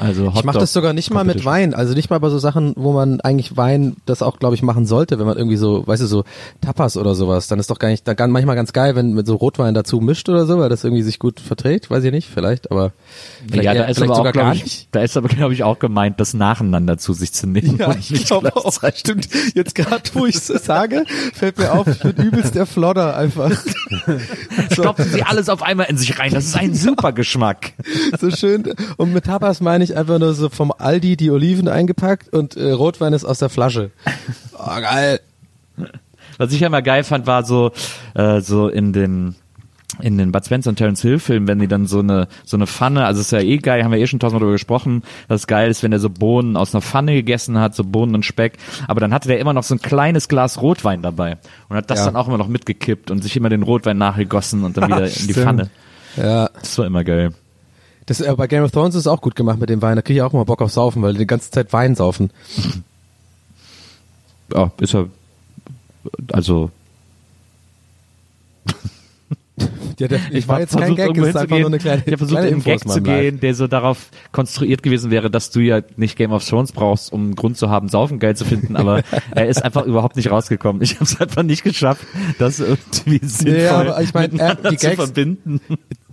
Also Ich mache das sogar nicht mal mit Wein, also nicht mal bei so Sachen, wo man eigentlich Wein das auch, glaube ich, machen sollte, wenn man irgendwie so, weißt du, so Tapas oder sowas, dann ist doch gar nicht, dann kann manchmal ganz geil, wenn mit so Rotwein dazu mischt oder so, weil das irgendwie sich gut verträgt, weiß ich nicht, vielleicht, aber vielleicht, Ja, da eher- ist aber auch, gar glaub nicht. ich, da ist aber, glaube ich, auch gemeint, das nacheinander zu sich zu nehmen. Ja, ich glaube auch. Stimmt. Jetzt gerade, wo ich es sage, fällt mir auf, ich bin übelst der Flodder einfach. Stopfen Sie alles auf einmal in sich rein. Das ist ein *laughs* super Geschmack. so schön. Und mit Tapas meine ich einfach nur so vom Aldi die Oliven eingepackt und äh, Rotwein ist aus der Flasche. Oh, *laughs* geil. Was ich ja immer geil fand, war so, äh, so in den in den Bud Spencer und Terence Hill Filmen, wenn die dann so eine so eine Pfanne, also ist ja eh geil, haben wir eh schon tausendmal darüber gesprochen, dass es geil ist, wenn er so Bohnen aus einer Pfanne gegessen hat, so Bohnen und Speck, aber dann hatte der immer noch so ein kleines Glas Rotwein dabei und hat das Ja. dann auch immer noch mitgekippt und sich immer den Rotwein nachgegossen und dann *laughs* wieder in die. Pfanne. Ja. Das war immer geil. Das, äh, bei Game of Thrones ist es auch gut gemacht mit dem Wein. Da kriege ich auch immer Bock auf Saufen, weil die die ganze Zeit Wein saufen. *laughs* Ja, ist ja also *laughs* Ja, der, ich, war hab jetzt kein versucht, Gag, irgendwo es ist einfach nur eine kleine, Ich habe versucht, in einen Gag zu gehen, der so darauf konstruiert gewesen wäre, dass du ja nicht Game of Thrones brauchst, um einen Grund zu haben, Saufen geil zu finden, aber *laughs* er ist einfach überhaupt nicht rausgekommen. Ich habe es einfach nicht geschafft, das irgendwie sinnvoll aber ich mein, miteinander die zu Gags- verbinden.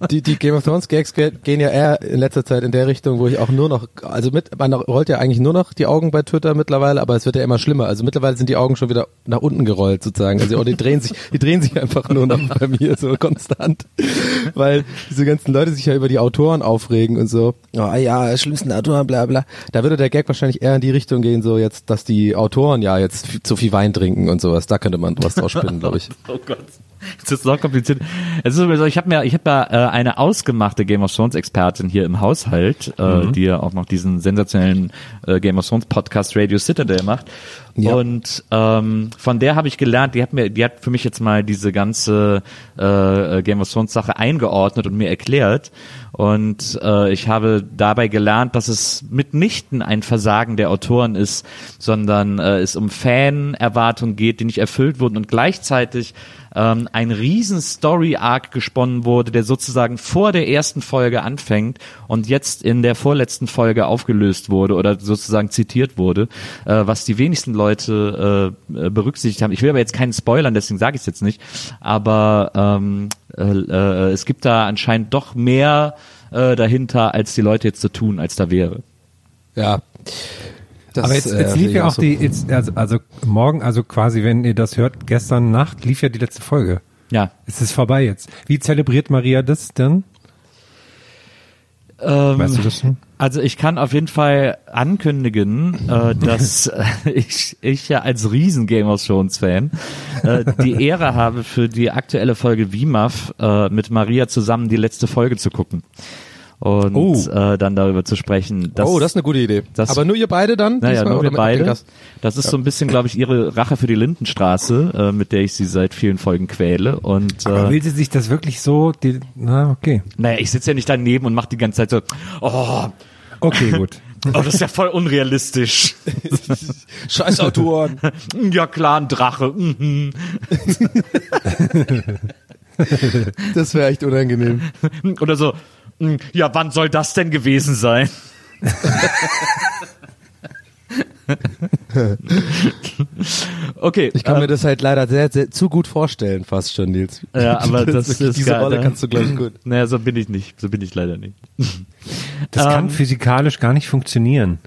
Die, die Game of Thrones Gags ge- gehen ja eher in letzter Zeit in der Richtung, wo ich auch nur noch, also mit, man rollt ja eigentlich nur noch die Augen bei Twitter mittlerweile, aber es wird ja immer schlimmer. Also mittlerweile sind die Augen schon wieder nach unten gerollt sozusagen. Also oh, die drehen sich, die drehen sich einfach nur noch bei mir so konstant, weil diese ganzen Leute sich ja über die Autoren aufregen und so. Oh ja, schlimmsten Autoren, bla bla. Da würde der Gag wahrscheinlich eher in die Richtung gehen, so jetzt, dass die Autoren ja jetzt zu viel Wein trinken und sowas. Da könnte man was draus spinnen, glaube ich. *laughs* Oh Gott. *laughs* Es ist so kompliziert. Es ist sowieso, ich habe mir, ich habe ja äh, eine ausgemachte Game of Thrones Expertin hier im Haushalt, äh, die ja auch noch diesen sensationellen äh, Game of Thrones Podcast Radio Citadel macht. Ja. Und ähm, von der habe ich gelernt, die hat mir, die hat für mich jetzt mal diese ganze äh, Game of Thrones Sache eingeordnet und mir erklärt. Und äh, ich habe dabei gelernt, dass es mitnichten ein Versagen der Autoren ist, sondern äh, es um Fan-Erwartungen geht, die nicht erfüllt wurden und gleichzeitig ähm, ein riesen Story-Arc gesponnen wurde, der sozusagen vor der ersten Folge anfängt und jetzt in der vorletzten Folge aufgelöst wurde oder sozusagen zitiert wurde, äh, was die wenigsten Leute äh, äh, berücksichtigt haben. Ich will aber jetzt keinen spoilern, deswegen sage ich es jetzt nicht, aber ähm, äh, äh, es gibt da anscheinend doch mehr äh, dahinter, als die Leute jetzt so tun, als da wäre. Ja. Das, Aber jetzt, äh, jetzt sehe lief ja auch so. die, jetzt, also, also morgen, also quasi, wenn ihr das hört, gestern Nacht lief ja die letzte Folge. Ja. Es ist vorbei jetzt. Wie zelebriert Maria das denn? Ähm, Weißt du das schon? Also ich kann auf jeden Fall ankündigen, äh, *laughs* dass äh, ich, ich ja als riesen Game of Thrones Fan äh, die Ehre habe, für die aktuelle Folge WIMAF äh, mit Maria zusammen die letzte Folge zu gucken. Und Oh. äh, dann darüber zu sprechen. Dass, oh, das ist eine gute Idee. das- Aber nur ihr beide dann? naja, nur wir beide. Das ist so ein bisschen, glaube ich, ihre Rache für die Lindenstraße, äh, mit der ich sie seit vielen Folgen quäle. Und Aber äh, will sie sich das wirklich so, die, na, okay. naja, ich sitze ja nicht daneben und mache die ganze Zeit so, oh, Okay, gut. *laughs* oh, das ist ja voll unrealistisch. *laughs* Scheiß Autoren. *laughs* Ja klar, ein Drache. Mhm. Das wäre echt unangenehm. Oder so, "Mm, ja, wann soll das denn gewesen sein? okay, Ich kann ähm, mir das halt leider sehr, sehr zu gut vorstellen, fast schon, Nils. Ja, *laughs* aber das ist diese geil, Rolle ne? kannst du glaube ich gut. naja, so bin ich nicht. So bin ich leider nicht. Das kann Ähm, physikalisch gar nicht funktionieren.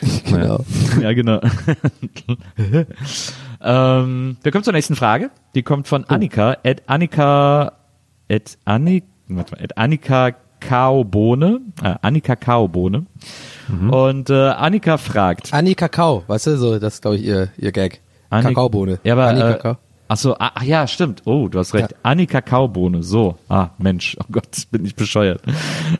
*laughs* Genau. Ja, genau. *laughs* ähm, wir kommen zur nächsten Frage. Die kommt von Annika. At Annika, at Annika, warte mal, at Annika Kaobohne. Äh, Annika Kaobohne. Und äh, Annika fragt. Anni Kakao, weißt du, so das ist glaube ich ihr ihr Gag. Anni- Kakaobohne. Ja, aber, Anni äh, Kakao. Ach so, ah, ach ja, stimmt. Oh, du hast recht. Annika Kakaobohne. So. Ah, Mensch. Oh Gott, *laughs* bin ich bescheuert.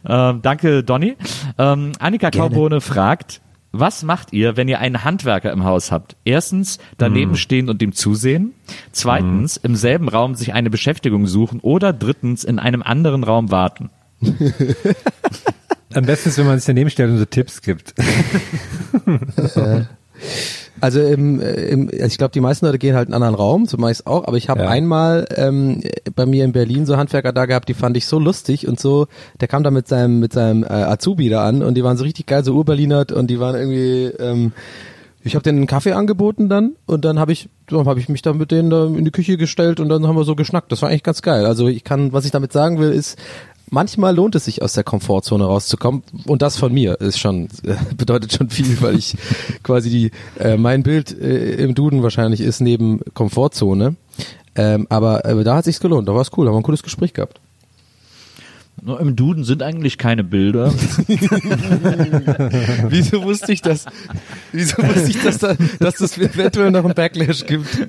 Ähm, danke, Donny. Ähm, Annika Kakaobohne fragt, was macht ihr, wenn ihr einen Handwerker im Haus habt? Erstens, daneben stehen und ihm zusehen. Zweitens, im selben Raum sich eine Beschäftigung suchen. Oder drittens, in einem anderen Raum warten. *laughs* Am besten ist, wenn man sich daneben stellt und so Tipps gibt. *laughs* Also im, äh, im, also ich glaube, die meisten Leute gehen halt in einen anderen Raum, so meist auch, aber ich habe Ja. einmal ähm, bei mir in Berlin so Handwerker da gehabt, die fand ich so lustig und so, der kam da mit seinem mit seinem äh, Azubi da an und die waren so richtig geil, so Urberlinert und die waren irgendwie ähm, ich habe denen einen Kaffee angeboten dann und dann habe ich dann habe ich mich da mit denen da in die Küche gestellt und dann haben wir so geschnackt. Das war eigentlich ganz geil. Also ich kann, was ich damit sagen will, ist manchmal lohnt es sich aus der Komfortzone rauszukommen und das von mir ist schon äh, bedeutet schon viel, weil ich *laughs* quasi die äh, mein Bild äh, im Duden wahrscheinlich ist neben Komfortzone. Ähm, aber äh, da hat sich's gelohnt. Da war es cool. Da haben wir ein cooles Gespräch gehabt. Nur Im Duden sind eigentlich keine Bilder. *laughs* Wieso wusste ich das? Wieso wusste ich, dass, da, dass das eventuell noch einen Backlash gibt? *laughs*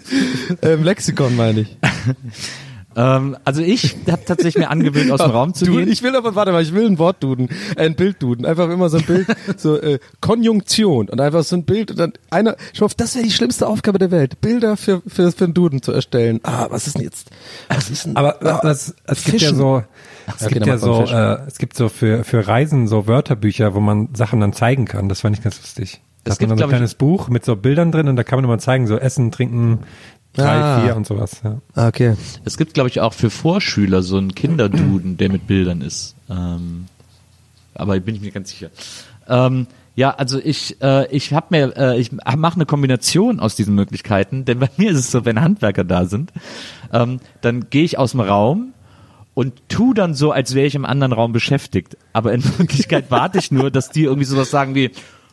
Ähm, Lexikon meine ich. Ähm, also ich habe tatsächlich mir angewöhnt, aus dem *laughs* Raum zu du, gehen. Ich will aber, warte mal, ich will ein Wort duden, äh, ein Bild duden. Einfach immer so ein Bild, *laughs* so äh, Konjunktion und einfach so ein Bild und dann einer, schau auf, das wäre die schlimmste Aufgabe der Welt, Bilder für, für, für einen Duden zu erstellen. Ah, was ist denn jetzt? Was ist denn? Aber ah, es, es gibt ja Fischen. so, es Okay, gibt ja man so, Fischen. äh, es gibt so für für Reisen so Wörterbücher, wo man Sachen dann zeigen kann. Das fand ich ganz lustig. Da Es hat man gibt, dann so ein ich- kleines Buch mit so Bildern drin und da kann man immer zeigen, so Essen, Trinken, drei, Ah. vier und sowas. Ja. Ah, okay. Es gibt, glaube ich, auch für Vorschüler so einen Kinderduden, der mit Bildern ist. Ähm, aber bin ich mir ganz sicher. Ähm, ja, also ich, äh, ich habe mir, äh, ich mache eine Kombination aus diesen Möglichkeiten, denn bei mir ist es so, wenn Handwerker da sind, ähm, dann gehe ich aus dem Raum und tu dann so, als wäre ich im anderen Raum beschäftigt. Aber in *laughs* Wirklichkeit warte ich nur, dass die irgendwie sowas sagen wie,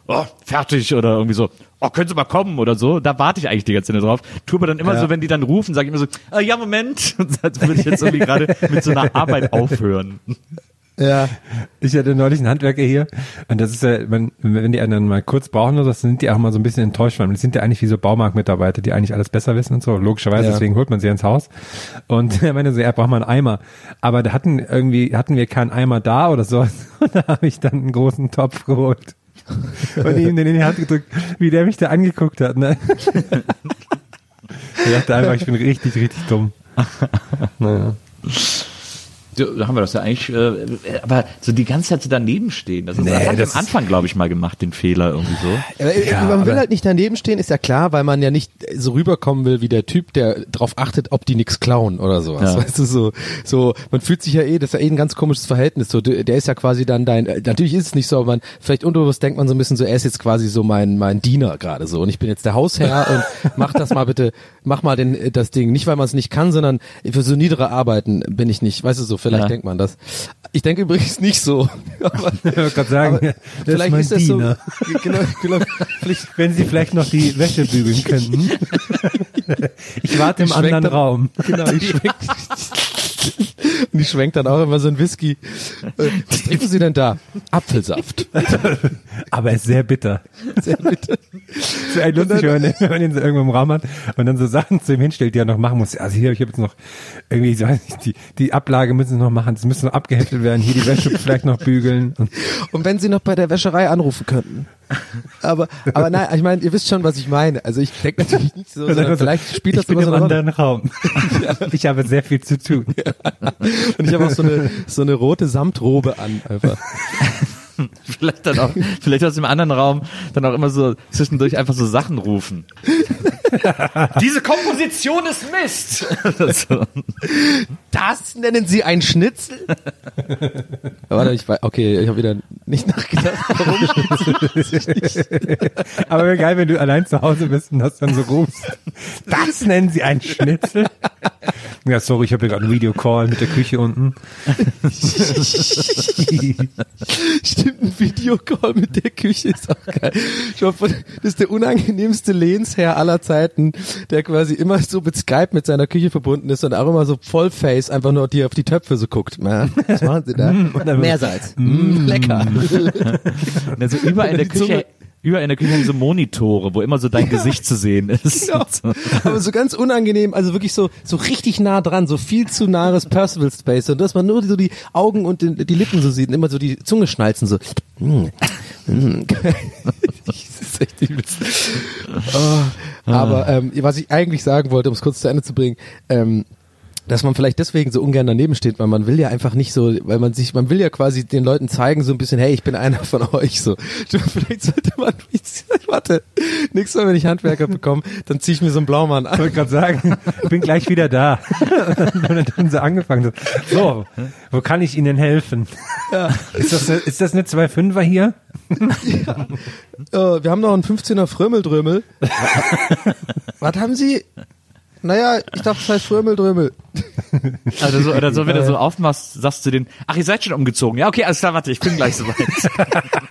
oh, fertig oder irgendwie so, oh, können Sie mal kommen oder so. Da warte ich eigentlich die ganze Zeit drauf. Tu aber dann immer so, wenn die dann rufen, sage ich immer so, äh, ja, Moment. *laughs* Als würde ich jetzt irgendwie gerade mit so einer Arbeit aufhören. Ja. Ich hatte neulich einen Handwerker hier und das ist ja, wenn, wenn die einen dann mal kurz brauchen oder so, sind die auch mal so ein bisschen enttäuscht, weil die sind ja eigentlich wie so Baumarktmitarbeiter, die eigentlich alles besser wissen und so, logischerweise, Ja. deswegen holt man sie ins Haus. Und *laughs* er meinte so, er braucht mal einen Eimer. Aber da hatten irgendwie, hatten wir keinen Eimer da oder so. *laughs* Und da habe ich dann einen großen Topf geholt. Und ihm den in die Hand gedrückt, wie der mich da angeguckt hat, ne? *laughs* Ich dachte einfach, ich bin richtig, richtig dumm. *laughs* Naja. Ja, Da haben wir das ja eigentlich, äh, aber so die ganze Zeit so daneben stehen. Das, ist, das Nee, hab ich das am Anfang, glaube ich, mal gemacht, den Fehler irgendwie so. Aber, äh, man will halt nicht daneben stehen, ist ja klar, weil man ja nicht so rüberkommen will wie der Typ, der darauf achtet, ob die nix klauen oder sowas. Ja. Weißt du, so, so, man fühlt sich ja eh, das ist ja eh ein ganz komisches Verhältnis. So, der ist ja quasi dann dein, äh, natürlich ist es nicht so, aber man, vielleicht unterbewusst denkt man so ein bisschen so, er ist jetzt quasi so mein, mein Diener gerade so und ich bin jetzt der Hausherr und *laughs* mach das mal bitte, mach mal den, das Ding. Nicht, weil man es nicht kann, sondern für so niedere Arbeiten bin ich nicht, weißt du so, vielleicht Ja. denkt man das. Ich denke übrigens nicht so. *laughs* Aber, Ich wollte gerade sagen, das vielleicht ist ist das so. Genau, genau, *laughs* Wenn Sie vielleicht noch die Wäsche bügeln könnten. *laughs* Ich warte im Ich anderen dann- Raum. Genau, ich schwenk, und ich schwenk dann auch immer so ein Whisky. Äh, Was trinken Sie denn da? Apfelsaft. Aber er ist sehr bitter. Sehr bitte. So ein lustig, wenn man, wenn man ihn so irgendwo im Raum hat und dann so Sachen zu ihm hinstellt, die er noch machen muss. Also hier, ich habe jetzt noch irgendwie, ich weiß nicht, die, die Ablage müssen sie noch machen, das müssen noch abgeheftet werden, hier die Wäsche *laughs* vielleicht noch bügeln. Und wenn Sie noch bei der Wäscherei anrufen könnten. Aber, aber nein, ich meine, ihr wisst schon, was ich meine. Also ich denke natürlich nicht so, sondern *laughs* vielleicht spielt das ich bin im so Rolle. anderen Raum. *laughs* Ich habe sehr viel zu tun. Und ich habe auch so eine, so eine rote Samtrobe an. Einfach. Vielleicht dann auch, vielleicht aus dem anderen Raum dann auch immer so zwischendurch einfach so Sachen rufen. Diese Komposition ist Mist! so. Das nennen Sie ein Schnitzel? *laughs* Warte, ich weiß, okay, ich habe wieder nicht nachgedacht, warum Aber wäre geil, wenn du allein zu Hause bist und das dann so rufst. Das nennen sie einen Schnitzel? Ja, sorry, ich habe hier gerade einen Videocall mit der Küche unten. Stimmt, ein Videocall mit der Küche ist auch geil. Ich hoffe, das ist der unangenehmste Lehnsherr aller Zeiten, der quasi immer so mit Skype mit seiner Küche verbunden ist und auch immer so Vollface einfach nur die auf die Töpfe so guckt. Was machen Sie da? Meersalz. Mm, lecker. *laughs* Also überall in der Küche, Überall in der Küche so Monitore, wo immer so dein Gesicht zu sehen ist. Genau. *laughs* Aber so ganz unangenehm, also wirklich so so richtig nah dran, so viel zu nahes Percival Space und dass man nur so die Augen und den, die Lippen so sieht und immer so die Zunge schnalzen so. Mm, mm. *laughs* Oh, aber ähm, was ich eigentlich sagen wollte, um es kurz zu Ende zu bringen, ähm, dass man vielleicht deswegen so ungern daneben steht, weil man will ja einfach nicht so, weil man sich, man will ja quasi den Leuten zeigen, so ein bisschen, hey, ich bin einer von euch, so. *laughs* Vielleicht sollte man, *laughs* warte, nächstes Mal, wenn ich Handwerker bekomme, dann ziehe ich mir so einen Blaumann Ich an. wollte gerade sagen, *laughs* bin gleich wieder da. und dann sie angefangen. So, so, wo kann ich Ihnen helfen? Ist, das eine, ist das eine 2,5er hier? Äh, wir haben noch einen 15er Frömmeldrömel. Was haben Sie? Naja, ich dachte, das heißt Frömmeldrömel. *laughs* Oder so, oder so, wenn du so aufmachst, sagst du den, ach, ihr seid schon umgezogen. Ja, okay, alles klar, warte, ich bin gleich soweit.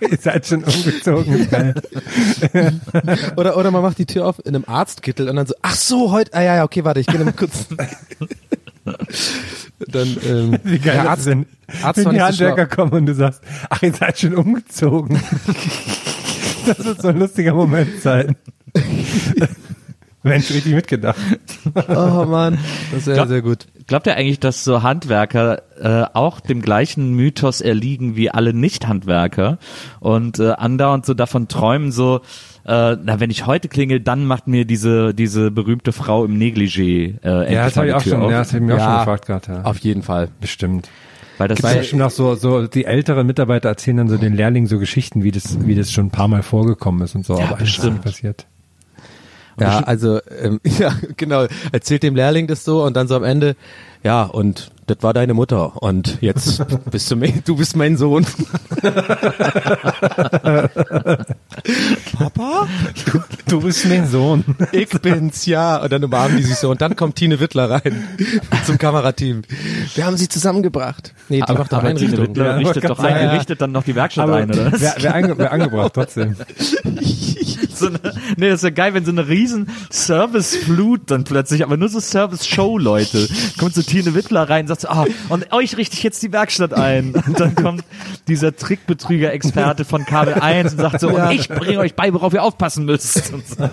*laughs* Ihr seid schon umgezogen. *laughs* Oder, oder man macht die Tür auf in einem Arztkittel und dann so, ach so, heute, ah ja, ja, okay, warte, ich gehe mal kurz. dann, ähm, Wie geil der Arzt, sind. Arzt Wenn die. Handwerker kommen und du sagst, ach, ihr seid schon umgezogen. das wird so ein lustiger Moment sein. Mensch, richtig mitgedacht. Oh Mann, das ist ja Glaub- sehr gut. Glaubt ihr eigentlich, dass so Handwerker äh, auch dem gleichen Mythos erliegen wie alle Nicht-Handwerker und äh, andauernd so davon träumen, so, äh, na, wenn ich heute klingel, dann macht mir diese diese berühmte Frau im Negligé äh, endlich Ja, das habe die ich auch Tür schon, auf. ja, das hab ich mir auch Ja. schon gefragt gerade. Ja. Auf jeden Fall. Bestimmt. Weil das Gibt's ja bestimmt auch so, so, die älteren Mitarbeiter erzählen dann so den Lehrlingen so Geschichten, wie das, wie das schon ein paar Mal vorgekommen ist und so, aber eigentlich bestimmt. nicht passiert. Ja, also, ähm, *laughs* ja, genau. Erzählt dem Lehrling das so und dann so am Ende, ja, und das war deine Mutter und jetzt *laughs* bist du, mein- du bist mein Sohn. Papa? Du bist mein Sohn. Ich bin's, ja. Und dann umarmen die sich so und dann kommt Tine Wittler rein zum Kamerateam. Wir haben sie zusammengebracht. Nee, die macht doch aber Tine Einrichtung. Wittler Ja, richtet doch ein, ja. richtet dann noch die Werkstatt Aber ein, oder? wer, wer, *laughs* ange, wer angebracht trotzdem. so eine, nee, das ist ja geil, wenn so eine riesen Service-Flut dann plötzlich, aber nur so Service-Show-Leute. Kommt so Tine Wittler rein, sagt so, ah, und euch richte ich jetzt die Werkstatt ein. Und dann kommt dieser Trickbetrüger-Experte von Kabel 1 und sagt so, und ich bringe euch bei, worauf ihr aufpassen müsst. Und so.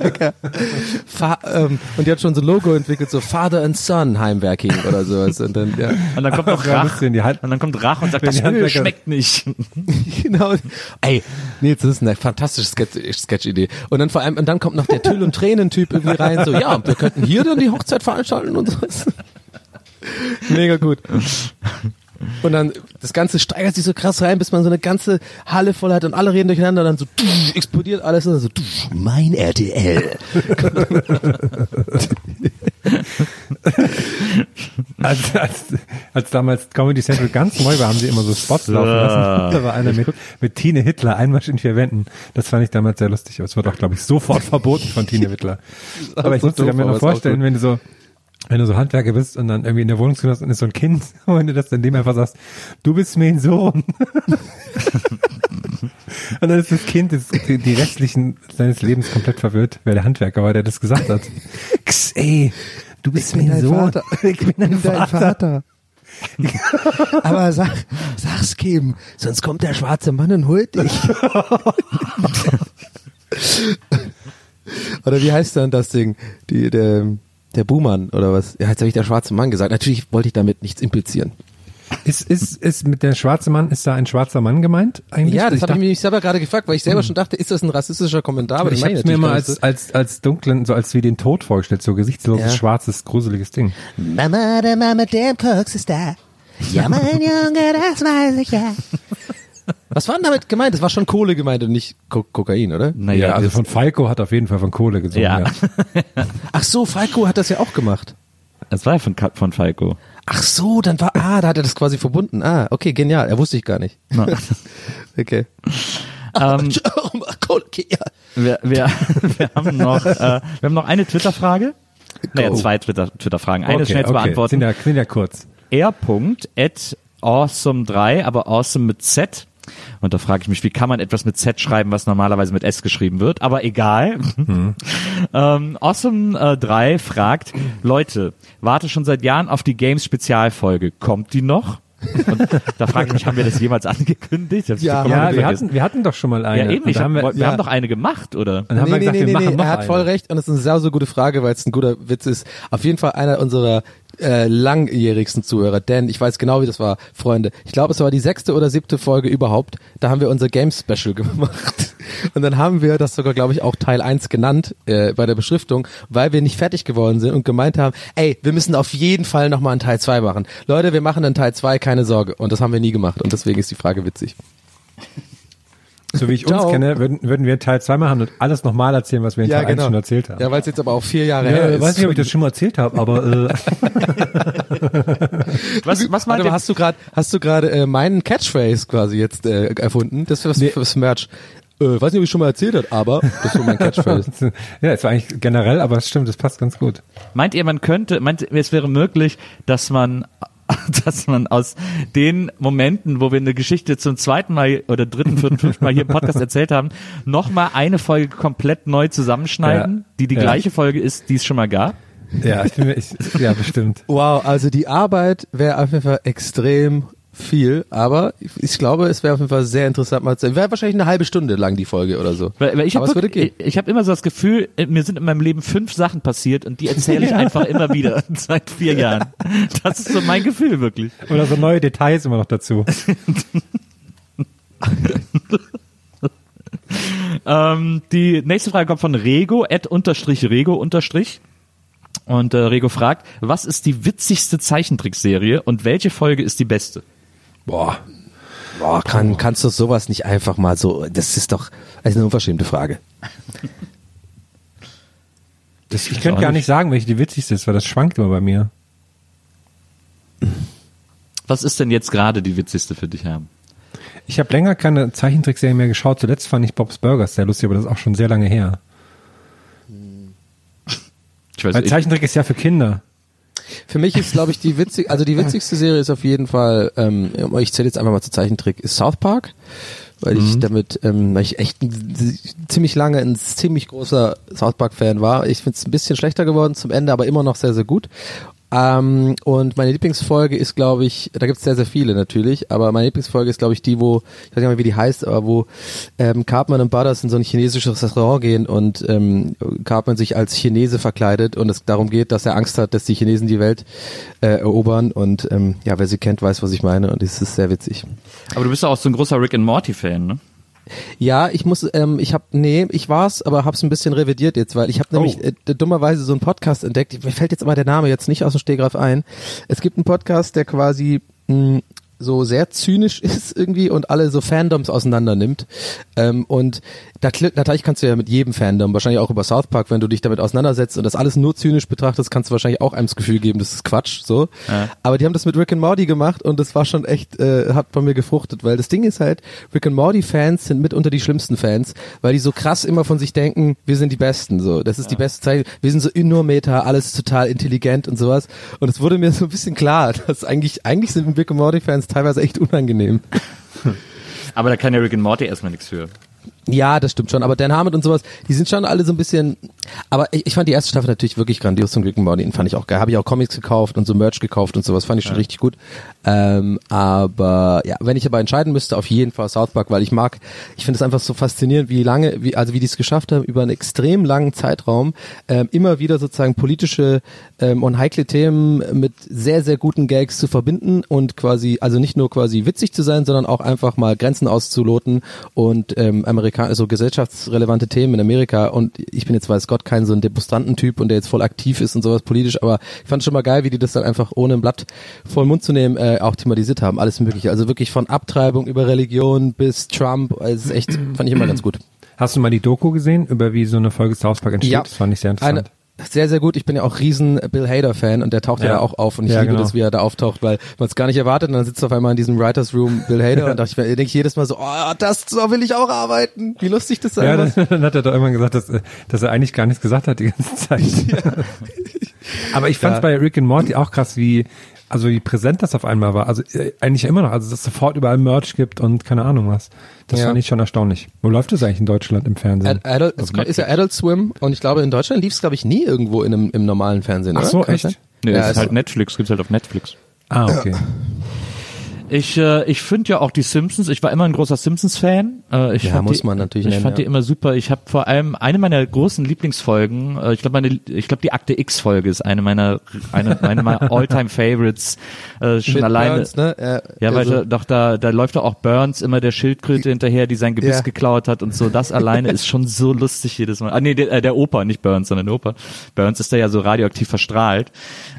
Fa ähm, und die hat schon so ein Logo entwickelt, so Father and Son Heimwerking oder sowas. Und dann, ja. Und dann kommt noch Ja, Rach. lustig, die Hand- Und dann kommt Rach und sagt, das Öl schmeckt nicht. *laughs* genau. Ey, Nils, das ist eine fantastische Sketch- Sketch-Idee. Und dann vor allem, und dann kommt noch der Tüll- und Tränen-Typ irgendwie rein, so, ja, wir könnten hier dann die Hochzeit veranstalten und so. *laughs* Mega gut. Und dann, das Ganze steigert sich so krass rein, bis man so eine ganze Halle voll hat und alle reden durcheinander, dann so, *laughs* explodiert alles und dann so, *laughs* mein RTL. Als, als, als damals Comedy Central ganz neu war, haben sie immer so Spots laufen lassen. Da war einer mit, mit Tine Hitler, Einmarsch in vier Wänden. Das fand ich damals sehr lustig, aber es wird auch, glaube ich, sofort verboten von Tine Hitler. Aber ich muss mir noch vorstellen, wenn du so, wenn du so Handwerker bist und dann irgendwie in der Wohnung hast und ist so ein Kind, *laughs* und wenn du das dann dem einfach sagst, du bist mein Sohn. *laughs* und dann ist das Kind das, die, restlichen seines Lebens komplett verwirrt, wer der Handwerker war, der das gesagt hat. X, ey, du bist mein Sohn. *laughs* Ich bin dein Vater. Aber sag, sag's Kim, sonst kommt der schwarze Mann und holt dich. oder wie heißt dann das Ding? Die, der, der Buhmann oder was? Ja, jetzt habe ich der schwarze Mann gesagt. Natürlich wollte ich damit nichts implizieren. Ist, ist, ist mit der schwarze Mann, ist da ein schwarzer Mann gemeint eigentlich? Ja, das ich habe ich mich selber gerade gefragt, weil ich selber schon dachte, ist das ein rassistischer Kommentar? Aber ich hab's mir nicht als, als, als dunklen, so als wie den Tod vorgestellt, so gesichtsloses, Ja. schwarzes, gruseliges Ding. Mama, der Mama, der Koks ist da. Ja, mein Junge, das weiß ich ja. Was war denn damit gemeint? Das war schon Kohle gemeint und nicht Ko Kokain, oder? Naja, Ja, also von Falco hat auf jeden Fall von Kohle gesungen. Ja. Ja. *laughs* Ach so, Falco hat das ja auch gemacht. das war ja von, von Falco. Ach so, dann war, ah, da hat er das quasi verbunden. Ah, okay, genial. Er wusste ich gar nicht. *laughs* okay. Ähm, *laughs* Kohle, okay, ja. wir, wir, wir haben noch, äh, wir haben noch eine Twitter-Frage. Naja, zwei Twitter- Twitter-Fragen. Eine schnell zu beantworten. Sind ja, sind ja kurz. r.awesome3, aber awesome mit Z. Und da frage ich mich, wie kann man etwas mit Z schreiben, was normalerweise mit S geschrieben wird? Aber egal. *laughs* ähm, awesome3 fragt, Leute, warte schon seit Jahren auf die Games-Spezialfolge. Kommt die noch? Und da frage ich mich, haben wir das jemals angekündigt? Ja, Ja, wir hatten, wir hatten doch schon mal eine. ja, eben, haben wir, wir, wir haben doch eine gemacht, oder? und dann haben wir gesagt, wir machen noch er hat eine. voll recht und es ist eine sehr, sehr gute Frage, weil es ein guter Witz ist. Auf jeden Fall einer unserer äh, langjährigsten Zuhörer, denn ich weiß genau, wie das war, Freunde. Ich glaube, es war die sechste oder siebte Folge überhaupt. Da haben wir unser Game Special *laughs* gemacht. Und dann haben wir das sogar, glaube ich, auch Teil 1 genannt äh, bei der Beschriftung, weil wir nicht fertig geworden sind und gemeint haben, ey, wir müssen auf jeden Fall nochmal einen Teil 2 machen. Leute, wir machen einen Teil 2, keine Sorge. Und das haben wir nie gemacht und deswegen ist die Frage witzig. So wie ich *laughs* Ciao. uns kenne, würden, würden wir Teil 2 machen und alles nochmal erzählen, was wir in Teil 1 schon erzählt haben. Ja, weil es jetzt aber auch vier Jahre Ja, her ich ist. weiß nicht, ob ich das schon mal erzählt habe, aber äh, *laughs* Was, was meint Warte mal, ihr? hast du gerade hast du gerade äh, meinen Catchphrase quasi jetzt äh, erfunden? Das fürs, fürs Merch. Äh, weiß nicht, ob ich schon mal erzählt habe, aber das war mein Catchphrase. *laughs* ja, es war eigentlich generell, aber es stimmt, es passt ganz gut. Meint ihr, man könnte, meint ihr, es wäre möglich, dass man, *laughs* dass man aus den Momenten, wo wir eine Geschichte zum zweiten Mal oder dritten, vierten, fünften Mal hier im Podcast *laughs* erzählt haben, nochmal eine Folge komplett neu zusammenschneiden, Ja. die die Ja. gleiche Folge ist, die es schon mal gab? Ja, ich bin mir, ich, ja, bestimmt. Wow, also die Arbeit wäre auf jeden Fall extrem viel, aber ich glaube, es wäre auf jeden Fall sehr interessant mal zu Wäre wahrscheinlich eine halbe Stunde lang die Folge oder so. Weil, weil ich aber habe es würde gehen. ich, ich hab immer so das Gefühl, äh, mir sind in meinem Leben fünf Sachen passiert und die erzähle ich *laughs* einfach immer wieder *laughs* seit vier Jahren. Das ist so mein Gefühl wirklich. Oder so neue Details immer noch dazu. *laughs* Ähm, die nächste Frage kommt von Rego, Ed unterstrich Rego unterstrich. Und äh, Rego fragt, was ist die witzigste Zeichentrickserie und welche Folge ist die beste? Boah. Boah, kann, kannst du sowas nicht einfach mal so, das ist doch das ist eine unverschämte Frage. Das, ich könnte gar nicht. nicht sagen, welche die witzigste ist, weil das schwankt immer bei mir. Was ist denn jetzt gerade die witzigste für dich, Herr? Ich habe länger keine Zeichentrickserie mehr geschaut. Zuletzt fand ich Bob's Burgers sehr lustig, aber das ist auch schon sehr lange her. Ich weiß Weil ich, Zeichentrick ist ja für Kinder. Für mich ist, glaube ich, die witzig, also die witzigste Serie ist auf jeden Fall, ähm, ich zähle jetzt einfach mal zu Zeichentrick, ist South Park, weil ich damit, ähm, weil ich echt ein, ziemlich lange ein ziemlich großer South Park Fan war. Ich finde es ein bisschen schlechter geworden zum Ende, aber immer noch sehr, sehr gut. Ähm, und meine Lieblingsfolge ist, glaube ich, da gibt es sehr, sehr viele natürlich, aber meine Lieblingsfolge ist, glaube ich, die, wo, ich weiß nicht mehr, wie die heißt, aber wo ähm, Cartman und Butters in so ein chinesisches Restaurant gehen und ähm, Cartman sich als Chinese verkleidet und es darum geht, dass er Angst hat, dass die Chinesen die Welt äh, erobern und ähm, ja, wer sie kennt, weiß, was ich meine und es ist sehr witzig. aber du bist doch auch so ein großer Rick and Morty Fan, ne? Ja, ich muss, ähm, ich habe, nee, ich war's, aber hab's ein bisschen revidiert jetzt, weil ich habe nämlich äh, dummerweise so einen Podcast entdeckt. Mir fällt jetzt aber der Name jetzt nicht aus dem Stegreif ein. Es gibt einen Podcast, der quasi mh, so sehr zynisch *laughs* ist irgendwie und alle so Fandoms auseinander nimmt. Ähm, und natürlich kannst du ja mit jedem Fandom, wahrscheinlich auch über South Park, wenn du dich damit auseinandersetzt und das alles nur zynisch betrachtest, kannst du wahrscheinlich auch einem das Gefühl geben, das ist Quatsch. So. Ja. Aber die haben das mit Rick and Morty gemacht und das war schon echt, äh, hat bei mir gefruchtet, weil das Ding ist halt, Rick and Morty Fans sind mitunter die schlimmsten Fans, weil die so krass immer von sich denken, wir sind die Besten, so, das ist die beste Zeit, wir sind so Meta, alles ist total intelligent und sowas. Und es wurde mir so ein bisschen klar, *laughs* dass eigentlich, eigentlich sind Rick and Morty Fans teilweise echt unangenehm. *laughs* Aber da kann ja Rick and Morty erstmal nichts für. Ja, das stimmt schon. Aber Dan Harmon und sowas, die sind schon alle so ein bisschen. Aber ich, ich fand die erste Staffel natürlich wirklich grandios zum and Morty. Den fand ich auch geil. Habe ich auch Comics gekauft und so Merch gekauft und sowas. Fand ich schon richtig gut. Ähm, aber ja, wenn ich aber entscheiden müsste, auf jeden Fall South Park, weil ich mag, ich finde es einfach so faszinierend, wie lange, wie also wie die es geschafft haben, über einen extrem langen Zeitraum ähm, immer wieder sozusagen politische ähm, und heikle Themen mit sehr sehr guten Gags zu verbinden und quasi also nicht nur quasi witzig zu sein, sondern auch einfach mal Grenzen auszuloten und ähm, Amerika so gesellschaftsrelevante Themen in Amerika und ich bin jetzt weiß Gott kein so ein Demonstrantentyp und der jetzt voll aktiv ist und sowas politisch, aber ich fand es schon mal geil, wie die das dann einfach ohne ein Blatt vor den Mund zu nehmen äh, auch thematisiert haben, alles mögliche, also wirklich von Abtreibung über Religion bis Trump, also es ist echt fand ich immer ganz gut. Hast du mal die Doku gesehen, über wie so eine Folge South Park entsteht? Ja. Das fand ich sehr interessant. Eine, sehr, sehr gut. Ich bin ja auch riesen Bill Hader-Fan und der taucht ja. Ja. da auch auf und ich Ja, liebe genau. das, wie er da auftaucht, weil man es gar nicht erwartet und dann sitzt auf einmal in diesem Writers Room Bill Hader *laughs* und dachte ich denke ich jedes Mal so, oh, das so will ich auch arbeiten. Wie lustig das sein ja, muss. dann, *laughs* dann hat er doch irgendwann gesagt, dass, dass er eigentlich gar nichts gesagt hat die ganze Zeit. *laughs* Aber ich fand es Ja. bei Rick and Morty auch krass, wie also wie präsent das auf einmal war. Also äh, eigentlich immer noch, also dass es sofort überall Merch gibt und keine Ahnung was. Das Ja. fand ich schon erstaunlich. Wo läuft das eigentlich in Deutschland im Fernsehen? Ad, Adult, es kommt- ist ja Adult Swim und ich glaube in Deutschland lief es glaube ich nie irgendwo in einem, im normalen Fernsehen. Ach oder? so, Kann echt? Nee, Ja, das ist es- halt Netflix, gibt's halt auf Netflix. ah, okay. *clears throat* Ich, äh, ich finde ja auch die Simpsons, ich war immer ein großer Simpsons-Fan. Äh, ich Ja, fand muss die, man natürlich Ich nennen, fand ja. die immer super. Ich habe vor allem eine meiner großen Lieblingsfolgen, äh, ich glaube meine, ich glaube die Akte X-Folge ist eine meiner, eine, eine meiner *laughs* All-Time-Favorites. Äh, schon Mit alleine. Burns, ne? Ja, Ja, weil also- da, doch da, da läuft doch auch Burns immer der Schildkröte hinterher, die sein Gebiss Ja. geklaut hat und so. Das alleine ist schon so lustig jedes Mal. Ah nee, der, äh, der Opa, nicht Burns, sondern der Opa. Burns ist da ja so radioaktiv verstrahlt.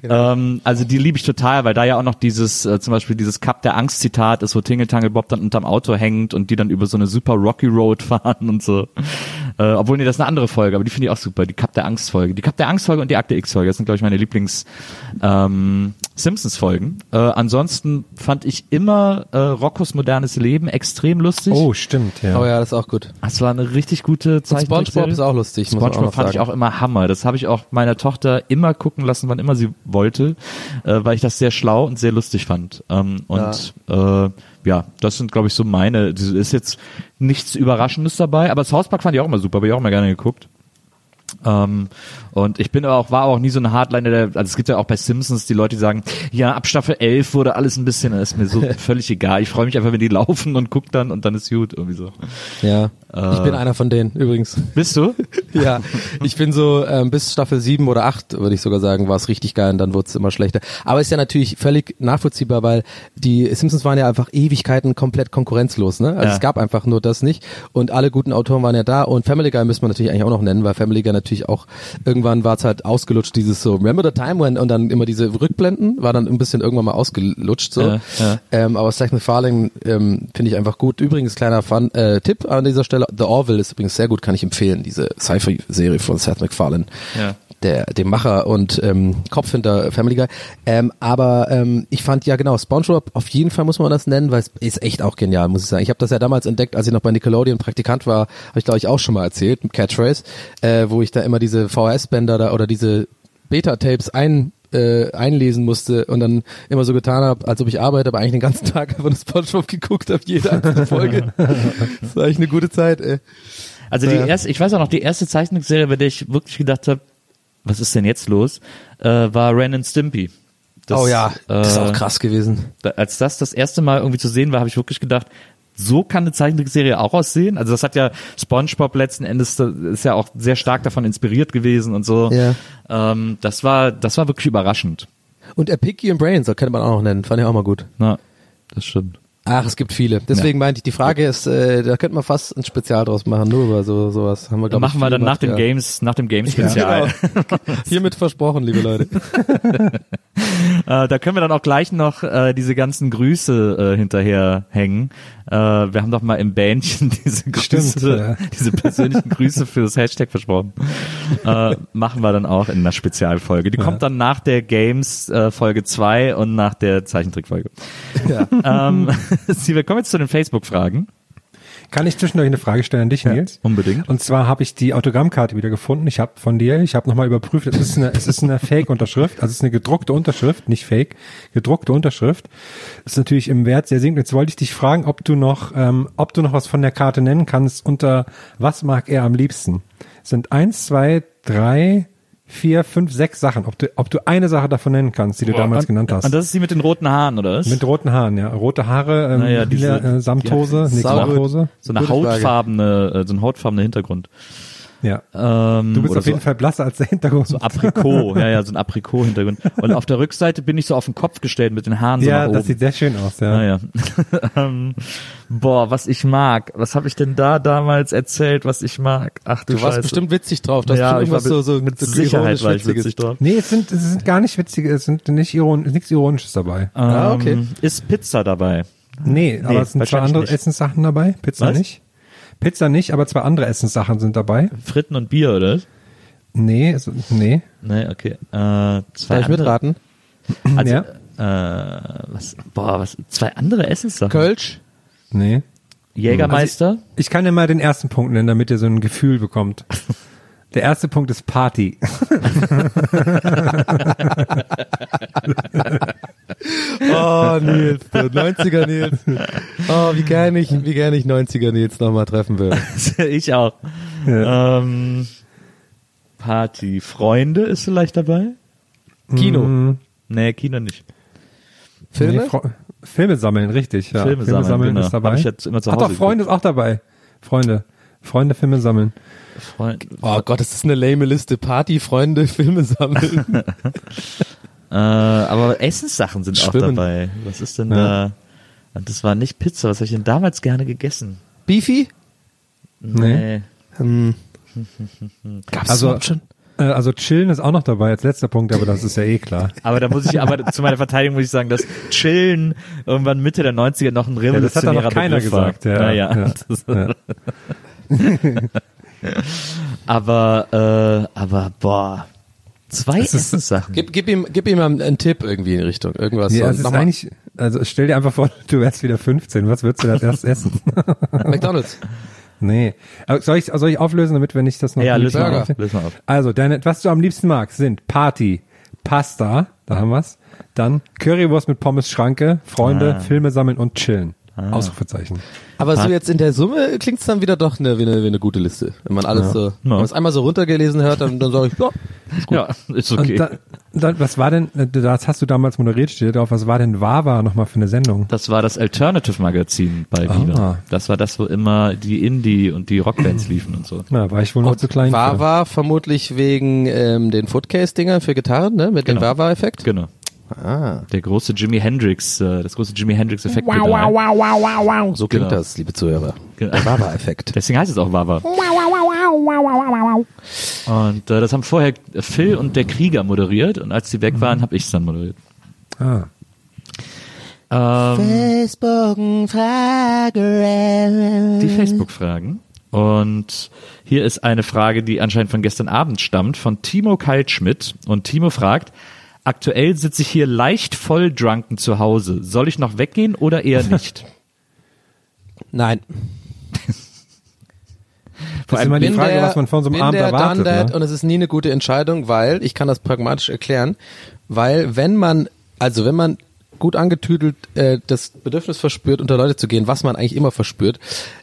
Genau. Ähm, also die liebe ich total, weil da ja auch noch dieses, äh, zum Beispiel dieses Cup der Angst Zitat ist, wo Tingle Tangle Bob dann unterm Auto hängt und die dann über so eine super Rocky Road *laughs* fahren und so. Äh, obwohl, nee, das ist eine andere Folge, aber die finde ich auch super. Die Cup der Angst Folge. Die Cup der Angst Folge und die Akte X Folge. Das sind, glaube ich, meine Lieblings ähm, Simpsons Folgen. Äh, ansonsten fand ich immer äh, Roccos modernes Leben extrem lustig. Oh, stimmt, ja. Oh ja, das ist auch gut. Das war eine richtig gute Und SpongeBob ist auch lustig, muss man auch SpongeBob fand ich sagen. auch immer Hammer. Das habe ich auch meiner Tochter immer gucken lassen, wann immer sie wollte, äh, weil ich das sehr schlau und sehr lustig fand. Ähm, und ja. Äh, ja, das sind, glaube ich, so meine. Ist jetzt nichts Überraschendes dabei, aber das Hauspark fand ich auch immer super, habe ich auch immer gerne geguckt. Ähm, und ich bin aber auch, war auch nie so ein Hardliner, der, also es gibt ja auch bei Simpsons die Leute, die sagen, ja, ab Staffel 11 wurde alles ein bisschen, das ist mir so *laughs* völlig egal. Ich freue mich einfach, wenn die laufen und guck dann und dann ist gut, irgendwie so. Ja. ich bin einer von denen, übrigens. Bist du? *laughs* ja, ich bin so ähm, bis Staffel 7 oder 8, würde ich sogar sagen, war es richtig geil und dann wurde es immer schlechter. Aber ist ja natürlich völlig nachvollziehbar, weil die Simpsons waren ja einfach Ewigkeiten komplett konkurrenzlos. Ne? Also Ja. es gab einfach nur das nicht und alle guten Autoren waren ja da und Family Guy müssen wir natürlich eigentlich auch noch nennen, weil Family Guy natürlich auch, irgendwann war es halt ausgelutscht, dieses so, remember the time when und dann immer diese Rückblenden, war dann ein bisschen irgendwann mal ausgelutscht so. Ja, ja. Ähm, aber Seth MacFarlane ähm, finde ich einfach gut. Übrigens, kleiner Fun, äh, Tipp an dieser Stelle, The Orville ist übrigens sehr gut, kann ich empfehlen, diese Sci-Fi-Serie von Seth MacFarlane. Ja. Der, dem Macher und ähm, Kopf hinter Family Guy. Ähm, aber ähm, ich fand ja genau, SpongeBob, auf jeden Fall muss man das nennen, weil es ist echt auch genial, muss ich sagen. Ich habe das ja damals entdeckt, als ich noch bei Nickelodeon Praktikant war, habe ich glaube ich auch schon mal erzählt, mit Catchphrase, äh, wo ich da immer diese VHS-Bänder da oder diese Beta-Tapes ein äh, einlesen musste und dann immer so getan habe, als ob ich arbeite, aber eigentlich den ganzen *laughs* Tag einfach nur SpongeBob geguckt habe, jede einzelne Folge. das war echt eine gute Zeit, ey. Also die erste, ich weiß auch noch, die erste Zeichentrickserie, bei der ich wirklich gedacht habe, was ist denn jetzt los, äh, war Ren and Stimpy. Das, oh ja, das ist äh, auch krass gewesen. Als das das erste Mal irgendwie zu sehen war, habe ich wirklich gedacht, so kann eine Zeichentrickserie auch aussehen. Also das hat ja SpongeBob letzten Endes das ist ja auch sehr stark davon inspiriert gewesen und so. Ja. Ähm, das war das war wirklich überraschend. Und Epicky and Brains, so könnte man auch noch nennen, fand ich auch mal gut. Na, das stimmt. Ach, es gibt viele. Deswegen meinte ich, die Frage ist, äh, da könnte man fast ein Spezial draus machen, nur über so sowas. Haben wir, glaub machen wir dann nach dem Material. Games, nach dem Games Spezial. Genau. *laughs* Hiermit versprochen, liebe Leute. *laughs* *laughs* Äh, da können wir dann auch gleich noch äh, diese ganzen Grüße äh, hinterher hängen. Äh, wir haben doch mal im Bändchen *laughs* diese Grüße, Stimmt, ja. *laughs* diese persönlichen Grüße für das Hashtag versprochen. Äh, machen wir dann auch in einer Spezialfolge. Die kommt dann nach der Games äh, Folge 2 und nach der Zeichentrickfolge. Ja. Ähm, Sie, wir kommen jetzt zu den Facebook-Fragen. Kann ich zwischendurch eine Frage stellen an dich, Nils? Unbedingt. Und zwar habe ich die Autogrammkarte wieder gefunden. Ich habe von dir, ich habe nochmal überprüft, es ist eine, es ist eine *laughs* Fake-Unterschrift, also es ist eine gedruckte Unterschrift, nicht Fake, gedruckte Unterschrift. Das ist natürlich im Wert sehr sinkend. Jetzt wollte ich dich fragen, ob du noch, ähm, ob du noch was von der Karte nennen kannst. Unter was mag er am liebsten? Es sind eins, zwei, drei, vier, fünf, sechs Sachen. Ob du, ob du eine Sache davon nennen kannst, die du damals und, genannt hast. Und das ist die mit den roten Haaren, oder was? Mit roten Haaren, ja. Rote Haare, ähm, Naja, diese- äh, Samthose, Ja, nee. Samthose. so eine hautfarbene, äh, so ein hautfarbener Hintergrund. Ja. Ähm, Du bist auf jeden so, Fall blasser als der Hintergrund. So Aprikot, ja, ja, so ein Aprikot-Hintergrund. Und auf der Rückseite bin ich so auf den Kopf gestellt mit den Haaren so ja, nach das sieht sehr schön aus, ja. Naja. *laughs* ähm, boah, was ich mag. Was habe ich denn da damals erzählt, was ich mag? Ach du, Du warst Scheiße. bestimmt witzig drauf. Du hast ja, ich war irgendwas so, so mit so Sicherheit ironisch war ich Witziges. witzig drauf. Nee, es sind, es sind gar nicht witzige, es sind nicht iron, nichts Ironisches dabei. Ah, okay. Ähm, Ist Pizza dabei? Nee, aber es sind zwei andere nicht. Essenssachen dabei. Pizza Was? nicht. Pizza nicht, aber zwei andere Essenssachen sind dabei. Fritten und Bier, oder? Nee, es, nee. Nee, okay. Äh, zwei Darf ich mitraten? Also, Ja. äh, was, boah, was, zwei andere Essenssachen. Kölsch? Nee. Jägermeister? Ich kann dir mal den ersten Punkt nennen, damit ihr so ein Gefühl bekommt. *laughs* Der erste Punkt ist Party. *laughs* Oh, Nils, der 90er Nils. Oh, wie gerne ich, wie gerne ich 90er Nils nochmal treffen will. *laughs* ich auch. Ähm, Party. Freunde ist vielleicht dabei? Kino. Mm, Nee, Kino nicht. Filme? Nee, Filme sammeln, richtig. Ja. Filme sammeln, genau. ist dabei. Hab ich jetzt immer zu Ach Hause doch, Freunde ist auch dabei. Freunde. Freunde, Filme sammeln. Freund, Oh Gott, das ist eine lame Liste. Party, Freunde, Filme sammeln. *laughs* äh, aber Essenssachen sind auch Schwimmen. dabei. Was ist denn da? Und das war nicht Pizza. Was habe ich denn damals gerne gegessen? Beefy? Nee. Hm. Gab's Also- überhaupt schon? Äh, Also chillen ist auch noch dabei als letzter Punkt, aber das ist ja eh klar. Aber da muss ich, aber zu meiner Verteidigung muss ich sagen, dass Chillen irgendwann Mitte der 90er noch ein Ja, das hat revolutionärer doch noch keiner Begriff war. gesagt. Ja, Naja. ja, ja. *laughs* *laughs* Aber, äh, aber, boah. Zwei ist- Essenssachen. Gib, gib ihm, gib ihm mal einen Tipp irgendwie in die Richtung. Irgendwas. Ja, so. es ist Nochmal. eigentlich, also stell dir einfach vor, du wärst wieder 15. Was würdest du als erstes essen? *laughs* McDonalds. nee. Aber soll ich, soll ich auflösen, damit wenn ich das noch Ja, löse mal auf. Löse mal auf. Also, deine, was du am liebsten magst, sind Party, Pasta, da haben wir's. Dann Currywurst mit Pommes Schranke, Freunde, Ah. Filme sammeln und chillen. Ausrufezeichen. Aber so jetzt in der Summe klingt's dann wieder doch eine, wie eine, wie eine gute Liste. Wenn man alles so, wenn man es einmal so runtergelesen hört, dann, dann sage ich, ja, Ja, ist okay. Und da, da, was war denn, das hast du damals moderiert, steht drauf, was war denn Wawa nochmal für eine Sendung? Das war das Alternative Magazin bei Ah. Viva. Das war das, wo immer die Indie und die Rockbands liefen und so. Na, war ich wohl noch zu klein war, für. vermutlich wegen ähm, den Footcase-Dinger für Gitarren, ne? Mit Genau. dem Wawa-Effekt. Genau. Ah, Der große Jimi Hendrix, äh, das große Jimi Hendrix Effekt. so klingt Genau. das, liebe Zuhörer. Genau. Der Wawa-Effekt. Deswegen heißt es auch Wawa. Und äh, das haben vorher Phil und der Krieger moderiert und als die weg waren, habe ich es dann moderiert. Ah. Ähm, die Facebook-Fragen. Und hier ist eine Frage, die anscheinend von gestern Abend stammt, von Timo Kaltschmidt. Und Timo fragt, aktuell sitze ich hier leicht voll drunken zu Hause. Soll ich noch weggehen oder eher *laughs* nicht? Nein. *laughs* Das ist immer die Frage, der- was man von so einem Abend der erwartet. Ne? Und es ist nie eine gute Entscheidung, weil, ich kann das pragmatisch erklären, weil wenn man, also wenn man gut angetüdelt äh, das Bedürfnis verspürt, unter Leute zu gehen, was man eigentlich immer verspürt,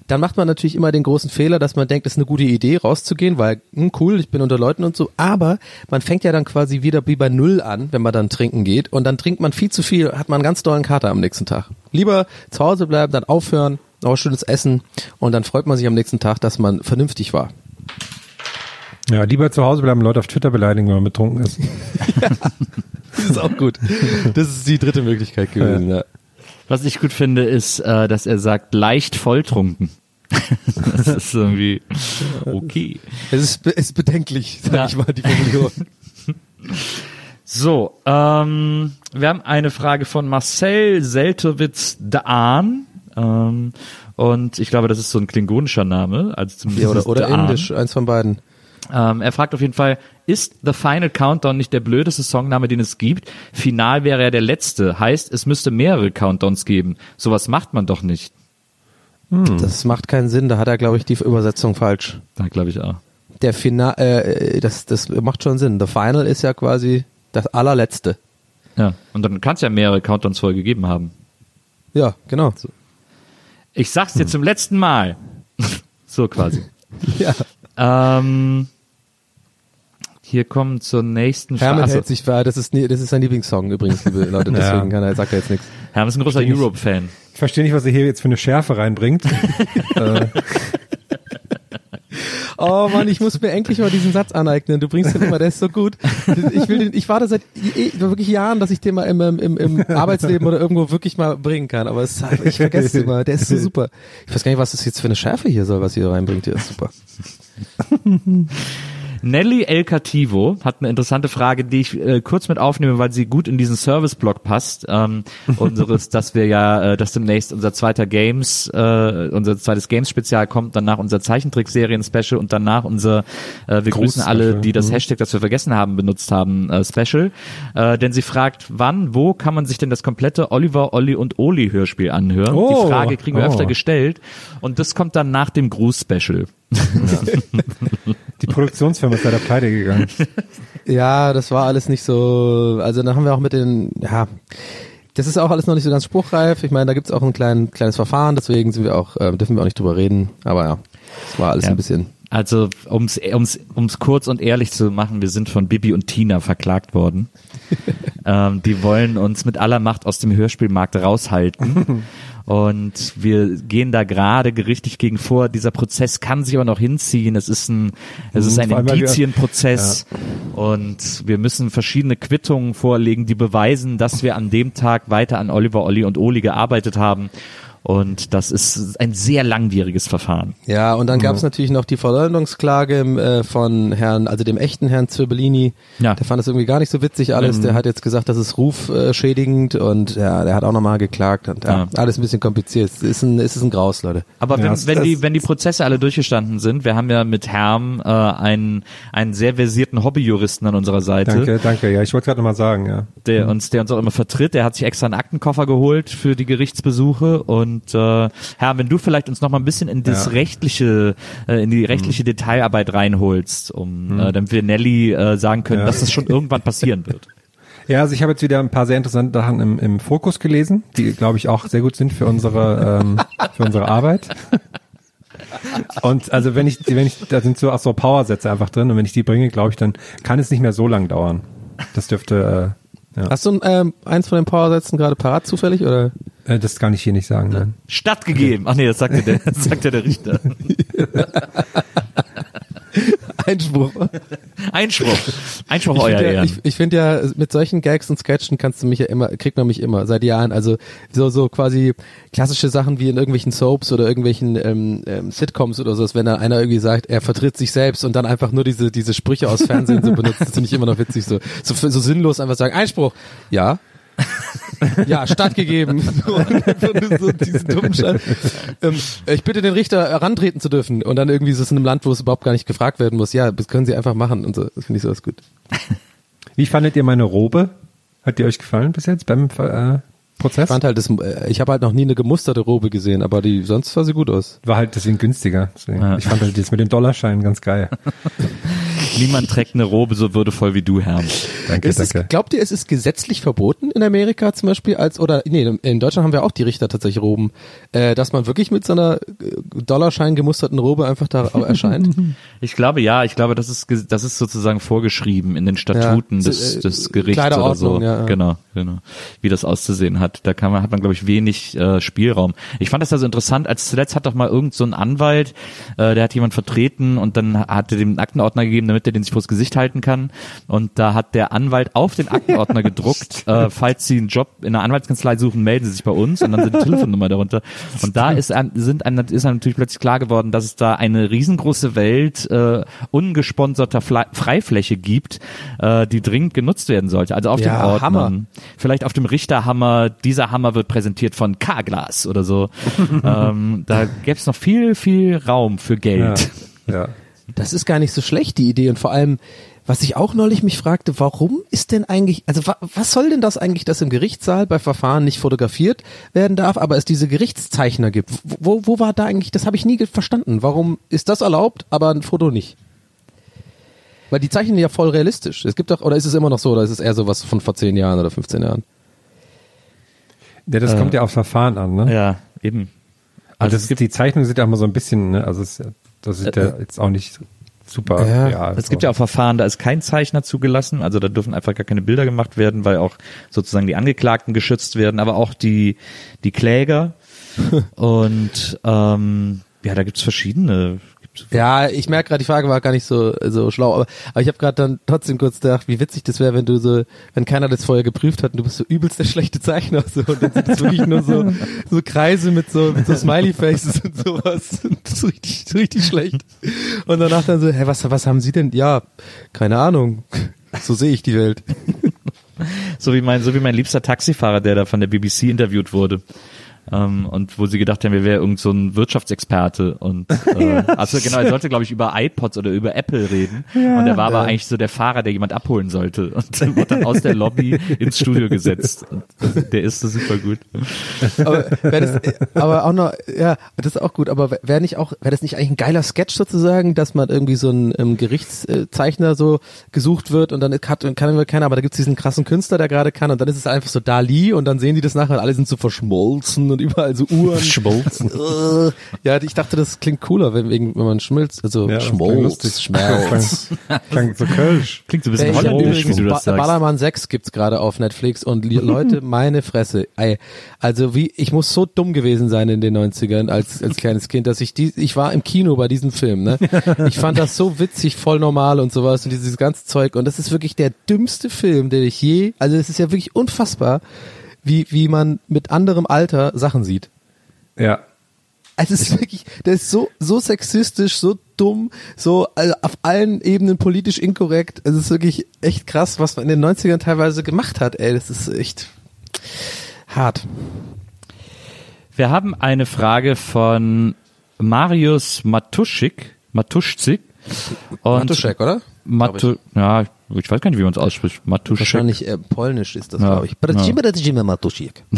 dann macht man natürlich immer den großen Fehler, dass man denkt, es ist eine gute Idee, rauszugehen, weil, hm, cool, ich bin unter Leuten und so, aber man fängt ja dann quasi wieder wie bei Null an, wenn man dann trinken geht und dann trinkt man viel zu viel, hat man einen ganz dollen Kater am nächsten Tag. Lieber zu Hause bleiben, dann aufhören, noch schönes Essen und dann freut man sich am nächsten Tag, dass man vernünftig war. Ja, lieber zu Hause bleiben, Leute auf Twitter beleidigen, wenn man betrunken ist. *laughs* Das ist auch gut. Das ist die dritte Möglichkeit gewesen. Ja. Was ich gut finde, ist, äh, dass er sagt, leicht volltrunken. *laughs* das ist irgendwie okay. Es ist, ist bedenklich, sag Ja. ich mal, die Formulierung. *laughs* So, ähm, wir haben eine Frage von Marcel Seltowitz-Daan. Ähm, und ich glaube, das ist so ein klingonischer Name. Also zumindest Ja, oder oder Daan. indisch, eins von beiden. Ähm, er fragt auf jeden Fall, ist The Final Countdown nicht der blödeste Songname, den es gibt? Final wäre ja der letzte. Heißt, es müsste mehrere Countdowns geben. Sowas macht man doch nicht. Das macht keinen Sinn, da hat er, glaube ich, die Übersetzung falsch. Da glaube ich auch. Der Final, äh, das, das macht schon Sinn. The Final ist ja quasi das allerletzte. Ja. Und dann kann es ja mehrere Countdowns vorher gegeben haben. Ja, genau. Ich sag's dir zum letzten Mal. *laughs* so quasi. Ja. Ähm, hier kommen zur nächsten Hermann Frage. hält sich wahr, das ist, das ist sein Lieblingssong übrigens, liebe Leute, *laughs* deswegen kann er, sagt er jetzt nichts. Hermann ist ein großer Europe-Fan. Ich verstehe nicht, was ihr hier jetzt für eine Schärfe reinbringt. *laughs* *laughs* Oh Mann, ich muss mir endlich mal diesen Satz aneignen. Du bringst den immer, der ist so gut. Ich will den, ich warte seit wirklich Jahren, dass ich den mal im, im, im Arbeitsleben oder irgendwo wirklich mal bringen kann. Aber es, ich vergesse den immer. Der ist so super. Ich weiß gar nicht, was das jetzt für eine Schärfe hier soll, was ihr reinbringt. Der ist super. *laughs* Nelly El Cativo hat eine interessante Frage, die ich äh, kurz mit aufnehme, weil sie gut in diesen Service-Blog passt. Ähm, unseres, *laughs* dass wir ja, äh, dass demnächst unser zweiter Games, äh, unser zweites Games-Spezial kommt, danach unser Zeichentrickserien-Special und danach unser, äh, wir grüßen alle, die das Mhm. Hashtag, das wir vergessen haben, benutzt haben, äh, Special. Äh, denn sie fragt, wann, wo kann man sich denn das komplette Oliver, Olli und Oli Hörspiel anhören? Oh, die Frage kriegen wir oh. öfter gestellt und das kommt dann nach dem Gruß-Special. Die Produktionsfirma ist leider pleite gegangen. Ja, das war alles nicht so, also dann haben wir auch mit den, ja, das ist auch alles noch nicht so ganz spruchreif. Ich meine, da gibt's auch ein klein, kleines Verfahren, deswegen sind wir auch, äh, dürfen wir auch nicht drüber reden. Aber ja, es war alles Ja. ein bisschen. Also ums, ums, ums kurz und ehrlich zu machen, wir sind von Bibi und Tina verklagt worden. *laughs* ähm, die wollen uns mit aller Macht aus dem Hörspielmarkt raushalten. *laughs* Und wir gehen da gerade gerichtlich gegen vor. Dieser Prozess kann sich aber noch hinziehen. Es ist ein, es ist ein Indizienprozess. Und wir müssen verschiedene Quittungen vorlegen, die beweisen, dass wir an dem Tag weiter an Oliver, Olli und Oli gearbeitet haben. Und das ist ein sehr langwieriges Verfahren. Ja, und dann gab es natürlich noch die Verleumdungsklage äh, von Herrn, also dem echten Herrn Zirbellini. Ja. Der fand es irgendwie gar nicht so witzig alles. Ähm. Der hat jetzt gesagt, das ist rufschädigend und ja, der hat auch nochmal geklagt und ja, Ja. alles ein bisschen kompliziert. Es ist ein, es ist ein Graus, Leute. Aber Ja, wenn, es- wenn, die, wenn die Prozesse alle durchgestanden sind, wir haben ja mit Herm äh, einen, einen sehr versierten Hobbyjuristen an unserer Seite, Danke, danke. Ja, ich wollte gerade nochmal sagen, ja. der uns, der uns auch immer vertritt. Der hat sich extra einen Aktenkoffer geholt für die Gerichtsbesuche. Und äh, Herr, wenn du vielleicht uns noch mal ein bisschen in das Ja. rechtliche, äh, in die rechtliche Detailarbeit reinholst, um äh, damit wir Nelly äh, sagen können, Ja. dass das schon irgendwann passieren wird. *laughs* Ja, also ich habe jetzt wieder ein paar sehr interessante Sachen im, im Fokus gelesen, die, glaube ich, auch sehr gut sind für unsere, ähm, für unsere Arbeit. Und also wenn ich, wenn ich, da sind so auch so Powersätze einfach drin und wenn ich die bringe, glaube ich, dann kann es nicht mehr so lang dauern. Das dürfte, Hast du ähm, eins von den Powersätzen gerade parat zufällig oder? Äh, das kann ich hier nicht sagen, nein. Stattgegeben. Ach nee, das sagte der, das sagte der Richter. *laughs* Einspruch. Einspruch. Einspruch, Ich euer finde ja, Ehren. ich, ich find ja, mit solchen Gags und Sketchen kannst du mich ja immer, kriegt man mich immer, seit Jahren. Also so, so quasi klassische Sachen wie in irgendwelchen Soaps oder irgendwelchen ähm, ähm, Sitcoms oder so, wenn dann einer irgendwie sagt, er vertritt sich selbst und dann einfach nur diese, diese Sprüche aus Fernsehen so benutzt, das finde ich immer noch witzig. So, so, so sinnlos einfach sagen, Einspruch, ja. *laughs* ja, stattgegeben. *laughs* So. Ähm, ich bitte den Richter herantreten zu dürfen. Und dann irgendwie ist es in einem Land, wo es überhaupt gar nicht gefragt werden muss. Ja, das können sie einfach machen und so. Das finde ich sowas gut. *laughs* Wie fandet ihr meine Robe? Hat die euch gefallen bis jetzt beim äh, Prozess? Ich fand halt das, äh, ich habe halt noch nie eine gemusterte Robe gesehen, aber die sonst sah sie gut aus. War halt deswegen günstiger. Deswegen. Ja. Ich fand halt das mit den Dollarscheinen ganz geil. *laughs* Niemand trägt eine Robe so würdevoll wie du, Herr. Danke, Ist es, danke. glaubt ihr, es ist gesetzlich verboten in Amerika zum Beispiel als oder nee, in Deutschland haben wir auch die Richter tatsächlich Roben, äh, dass man wirklich mit so einer äh, Dollarschein gemusterten Robe einfach da erscheint? *laughs* Ich glaube ja, ich glaube, das ist das ist sozusagen vorgeschrieben in den Statuten Ja, des, äh, des Gerichts oder so. ja, ja. Genau, genau. Wie das auszusehen hat. Da kann man hat man glaube ich wenig äh, Spielraum. Ich fand das also interessant, als zuletzt hat doch mal irgend so ein Anwalt, äh, der hat jemand vertreten und dann hat er dem einen Aktenordner gegeben, damit er den sich vors Gesicht halten kann und da hat der Anwalt auf den Aktenordner *laughs* gedruckt, äh, falls Sie einen Job in einer Anwaltskanzlei suchen, melden Sie sich bei uns und dann sind die Telefonnummer darunter. Und da ist sind einem, ist einem natürlich plötzlich klar geworden, dass es da eine riesengroße Welt äh, ungesponserter Fle Freifläche gibt, äh, die dringend genutzt werden sollte. Also auf Ja, dem Ordnern. Hammer. Vielleicht auf dem Richterhammer, dieser Hammer wird präsentiert von K-Glas oder so. *laughs* ähm, da gäbe es noch viel, viel Raum für Ja, Geld. ja. Das ist gar nicht so schlecht, die Idee. Und vor allem, was ich auch neulich mich fragte, warum ist denn eigentlich, also wa, was soll denn das eigentlich, dass im Gerichtssaal bei Verfahren nicht fotografiert werden darf, aber es diese Gerichtszeichner gibt? Wo, wo war da eigentlich, das habe ich nie verstanden. Warum ist das erlaubt, aber ein Foto nicht? Weil die zeichnen ja voll realistisch. Es gibt doch, oder ist es immer noch so, oder ist es eher sowas von vor 10 Jahren oder 15 Jahren? ja, das kommt ja aufs Verfahren an, ne? Ja, eben. Also Also das es gibt- die Zeichnungen sind ja immer so ein bisschen, ne? Also es, ist ja- das ist ja jetzt auch nicht super. Ja, real. Es gibt ja auch Verfahren, da ist kein Zeichner zugelassen, also da dürfen einfach gar keine Bilder gemacht werden, weil auch sozusagen die Angeklagten geschützt werden, aber auch die, die Kläger. *laughs* Und ähm, ja, da gibt's verschiedene. Ja, ich merke gerade, die Frage war gar nicht so so schlau, aber, aber ich habe gerade dann trotzdem kurz gedacht, wie witzig das wäre, wenn du so, wenn keiner das vorher geprüft hat und du bist so übelst der schlechte Zeichner *laughs* so und dann sind es wirklich nur so so Kreise mit so mit so Smiley Faces und sowas. *laughs* Das ist richtig richtig schlecht. Und danach dann so, hä, was was haben Sie denn? Ja, keine Ahnung. So sehe ich die Welt. So wie mein, so wie mein liebster Taxifahrer, der da von der BBC interviewt wurde. Ähm, und wo sie gedacht haben, er wäre irgend so ein Wirtschaftsexperte und *laughs* äh, also genau, er sollte glaube ich über iPods oder über Apple reden. Und er war aber eigentlich so der Fahrer, der jemand abholen sollte. *laughs* Und wurde dann aus der Lobby ins Studio gesetzt. Und der ist so super gut. Aber, das, aber auch noch, ja, das ist auch gut, aber wäre nicht auch, wäre das nicht eigentlich ein geiler Sketch sozusagen, dass man irgendwie so ein ähm, Gerichtszeichner so gesucht wird und dann kann, kann immer keiner, aber da gibt's diesen krassen Künstler, der gerade kann und dann ist es einfach so Dali und dann sehen die das nachher und alle sind so verschmolzen Und überall so Uhren. *laughs* Schmolzen. Äh, ja, ich dachte, das klingt cooler, wenn, wenn man schmilzt, also Ja, klingt lustig. Schmelz. Klang so Kölsch. Klingt so ein bisschen holländisch, wie übrigens du ba das sagst. Ballermann 6 gibt's gerade auf Netflix und *laughs* Leute, meine Fresse. Ey, also wie, ich muss so dumm gewesen sein in den 90ern als, als kleines Kind, dass ich die, ich war im Kino bei diesem Film, ne? Ich fand das so witzig, voll normal und sowas und dieses ganze Zeug und das ist wirklich der dümmste Film, den ich je, also es ist ja wirklich unfassbar, wie, wie man mit anderem Alter Sachen sieht. Ja. Also es ist wirklich, der ist so, so sexistisch, so dumm, so also auf allen Ebenen politisch inkorrekt. Es ist wirklich echt krass, was man in den 90ern teilweise gemacht hat, ey. Das ist echt hart. Wir haben eine Frage von Marius Matuschik. Matuschzik. Und Matuszek, oder? Matu ja, ich weiß gar nicht, wie man es ausspricht. Matuschik. Wahrscheinlich äh, polnisch ist das, Ja. glaube ich. Ja. Matuszek. *laughs*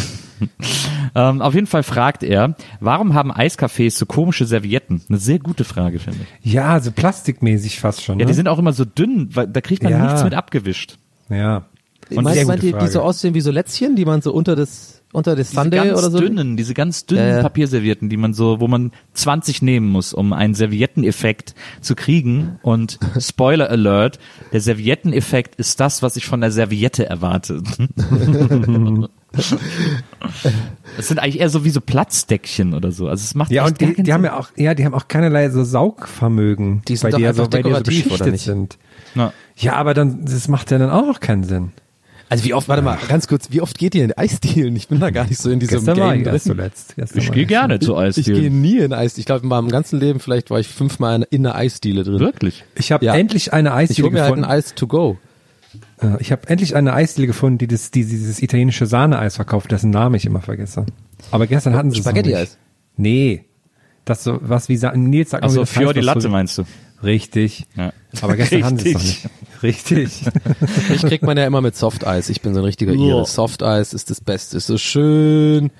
Ähm, auf jeden Fall fragt er, warum haben Eiscafés so komische Servietten? Eine sehr gute Frage, finde ich. Ja, so plastikmäßig fast schon. Ja, ne? die sind auch immer so dünn, weil da kriegt man Ja. nichts mit abgewischt. ja. Und sehr meint, ihr, die so aussehen wie so Lätzchen, die man so unter das, unter das Diese Sunday ganz oder so? dünnen, diese ganz dünnen Ja, ja. Papierservietten, die man so, wo man 20 nehmen muss, um einen Servietteneffekt zu kriegen. Und *laughs* Spoiler Alert, der Servietteneffekt ist das, was ich von der Serviette erwarte. *laughs* Es sind eigentlich eher so wie so Platzdeckchen oder so. Also es macht Ja, und gar die, die haben ja auch, ja, die haben auch keinerlei so Saugvermögen. Die sind weil doch die ja einfach so, die ja so oder beschichtet nicht? sind. Na, Ja, aber dann, das macht ja dann auch noch keinen Sinn. Also wie oft, warte mal, ganz kurz, wie oft geht ihr in Eisdielen? Ich bin da gar nicht so in diesem Gestern war Game ich erst drin. zuletzt. Gestern ich war gehe gerne zu Ich gehe Eisdielen. nie in Eisdiele. Ich glaube, in meinem ganzen Leben vielleicht war ich fünfmal in, in einer Eisdiele drin. Wirklich? Ich habe Ja. endlich eine Ich Eisdiele hole mir halt ein gefunden. Eis to go. Äh, ich habe endlich eine Eisdiele gefunden, die, das, die dieses italienische Sahneeis verkauft, dessen Namen ich immer vergesse. Aber gestern hatten sie es noch Spaghetti-Eis? nicht. Nee. Das so was wie Sa Nils sagt heißt, Fior die Latte meinst du? Richtig. Ja. Aber gestern haben sie es noch Richtig. nicht. Richtig. *laughs* Ich kriegt man ja immer mit Softeis. Ich bin so ein richtiger Ire. Softeis ist das Beste. Ist so schön,